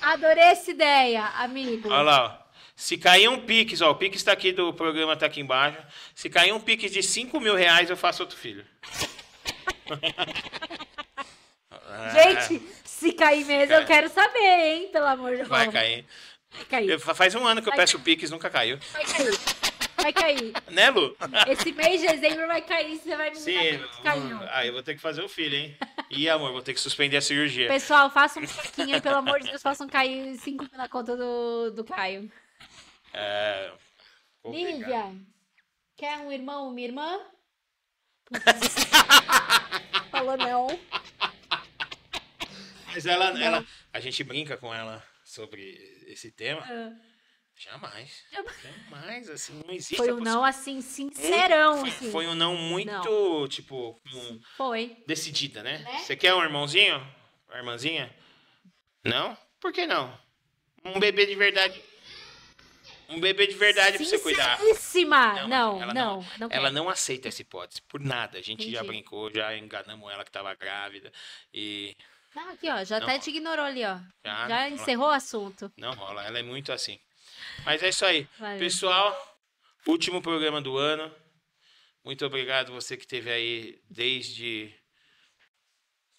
Adorei essa ideia, amigo.
Olha lá, ó. Se cair um pix, ó, o pix tá aqui do programa, tá aqui embaixo. Se cair um pix de 5 mil reais, eu faço outro filho. <laughs>
Gente, se cair mesmo, eu quero saber, hein? Pelo amor de Deus.
Vai cair.
Vai cair.
Faz um ano que eu
Vai
peço pix, nunca caiu.
Vai cair. Vai cair.
Né, Lu?
Esse mês de dezembro vai cair, você vai me
Sim.
caiu.
Ah, eu vou ter que fazer o filho, hein? Ih, amor, vou ter que suspender a cirurgia.
Pessoal, façam um pouquinho aí, pelo amor de Deus, façam cair 5 mil na conta do, do Caio.
É. complicado.
Lívia, quer um irmão, uma irmã? <laughs> Falou não.
Mas ela, ela. A gente brinca com ela sobre esse tema.
Ah,
Jamais.
Jamais.
Jamais, assim, não <laughs> existe
Foi um não assim, sincerão.
Foi,
assim.
foi um não muito, tipo, um-
Foi.
decidida, né?
Né?
Você quer um irmãozinho? Uma irmãzinha? Não? Por que não? Um bebê de verdade. Um bebê de verdade pra você cuidar.
Sinceríssima. Não,
ela
não, não,
ela
quer.
não aceita essa hipótese, por nada. A gente já
Entendi.
brincou, já enganamos ela que tava grávida. E
Não, aqui, ó, já
Não.
até te ignorou ali, ó.
Já,
Já encerrou o assunto.
não rola, ela é muito assim. Mas é isso aí.
Valeu.
Pessoal, último programa do ano. Muito obrigado você que esteve aí desde.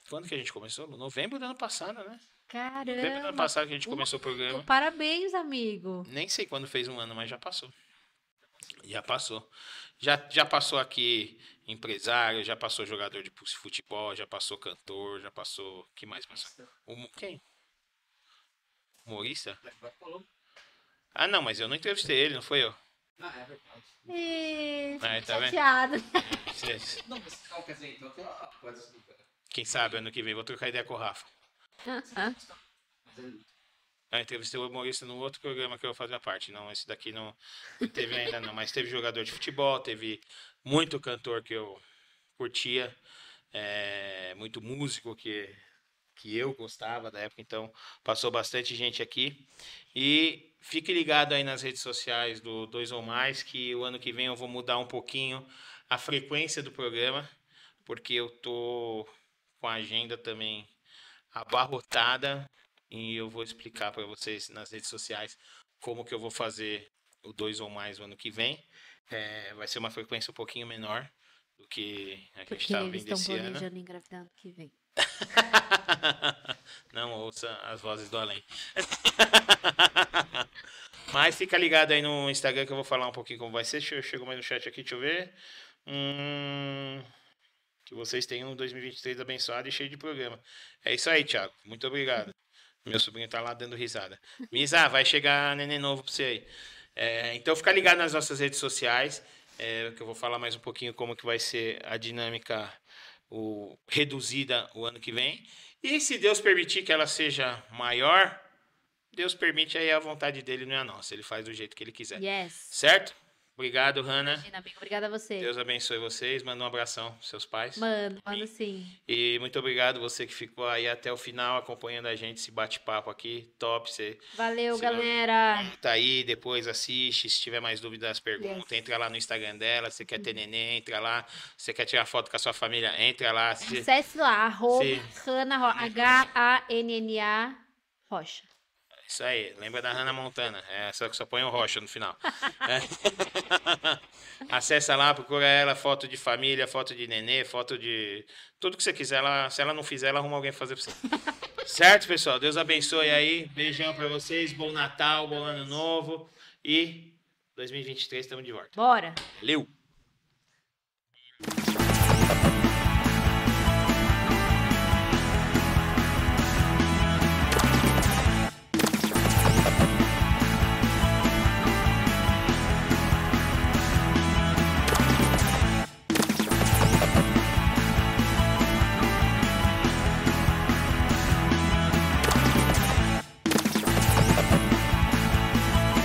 Quando que a gente começou? Novembro do ano passado, né? Novembro do ano
Caramba.
passado que a gente começou o programa.
Parabéns, amigo.
Nem sei quando fez um ano, mas já passou. Já passou. Já, já passou aqui empresário, já passou jogador de futebol, já passou cantor, já passou. que mais passou? Humo- quem? Humorista? Ah, não, mas eu não entrevistei ele, não foi eu.
Não, é verdade.
Ih,
Aí, tá vendo?
chateado.
Cê-
Não, mas quer dizer, então tem uma coisa assim.
Quem sabe ano que vem vou trocar ideia com o Rafa.
Ah,
ele-
Eu entrevistei o humorista no outro programa que eu fazia parte. Não, esse daqui não, não teve ainda não. Mas teve jogador de futebol, teve muito cantor que eu curtia. é, muito músico que, que eu gostava da época, então passou bastante gente aqui. E fique ligado aí nas redes sociais do Dois ou Mais, que o ano que vem eu vou mudar um pouquinho a frequência do programa, porque eu tô com a agenda também abarrotada e eu vou explicar para vocês nas redes sociais como que eu vou fazer o dois ou mais o ano que vem. É, vai ser uma frequência um pouquinho menor do que a gente
Porque
está
eles
vendo
estão
esse ano.
planejando engravidar ano que vem. <laughs>
Não ouça as vozes do além. <laughs> Mas fica ligado aí no Instagram que eu vou falar um pouquinho como vai ser. Deixa eu chego mais no chat aqui, deixa eu ver. Hum, que vocês tenham um 2023 abençoado e cheio de programa. É isso aí, Thiago. Muito obrigado. Meu sobrinho tá lá dando risada. Misa, vai chegar neném novo pra você aí. É, então fica ligado nas nossas redes sociais, é, que eu vou falar mais um pouquinho como que vai ser a dinâmica o, reduzida o ano que vem. E se Deus permitir que ela seja maior, Deus permite aí a vontade dele, não é a nossa. Ele faz do jeito que ele quiser.
Yes.
Certo? Obrigado, Hanna.
Imagina, amigo. Obrigada a você.
Deus abençoe vocês. Manda um abração pros seus pais.
Mano, mano sim.
E muito obrigado você que ficou aí até o final acompanhando a gente, esse bate-papo aqui. Top. Você
Valeu, galera.
tá aí, depois assiste. Se tiver mais dúvidas, pergunta.
Yes.
Entra lá no Instagram dela. Se quer ter neném, entra lá. Se quer tirar foto com a sua família, entra lá. Se-
Acesse lá, arroba. Hanna. H-A-N-N-A Rocha.
Isso aí, lembra da Hannah Montana. É, só que só põe o rocha no final. É. <laughs> Acessa lá, procura ela, foto de família, foto de nenê, foto de. Tudo que você quiser. Ela, se ela não fizer, ela arruma alguém pra fazer pra você. <laughs> certo, pessoal? Deus abençoe aí. Beijão pra vocês. Bom Natal, bom ano novo. E 2023 estamos de volta.
Bora.
Valeu!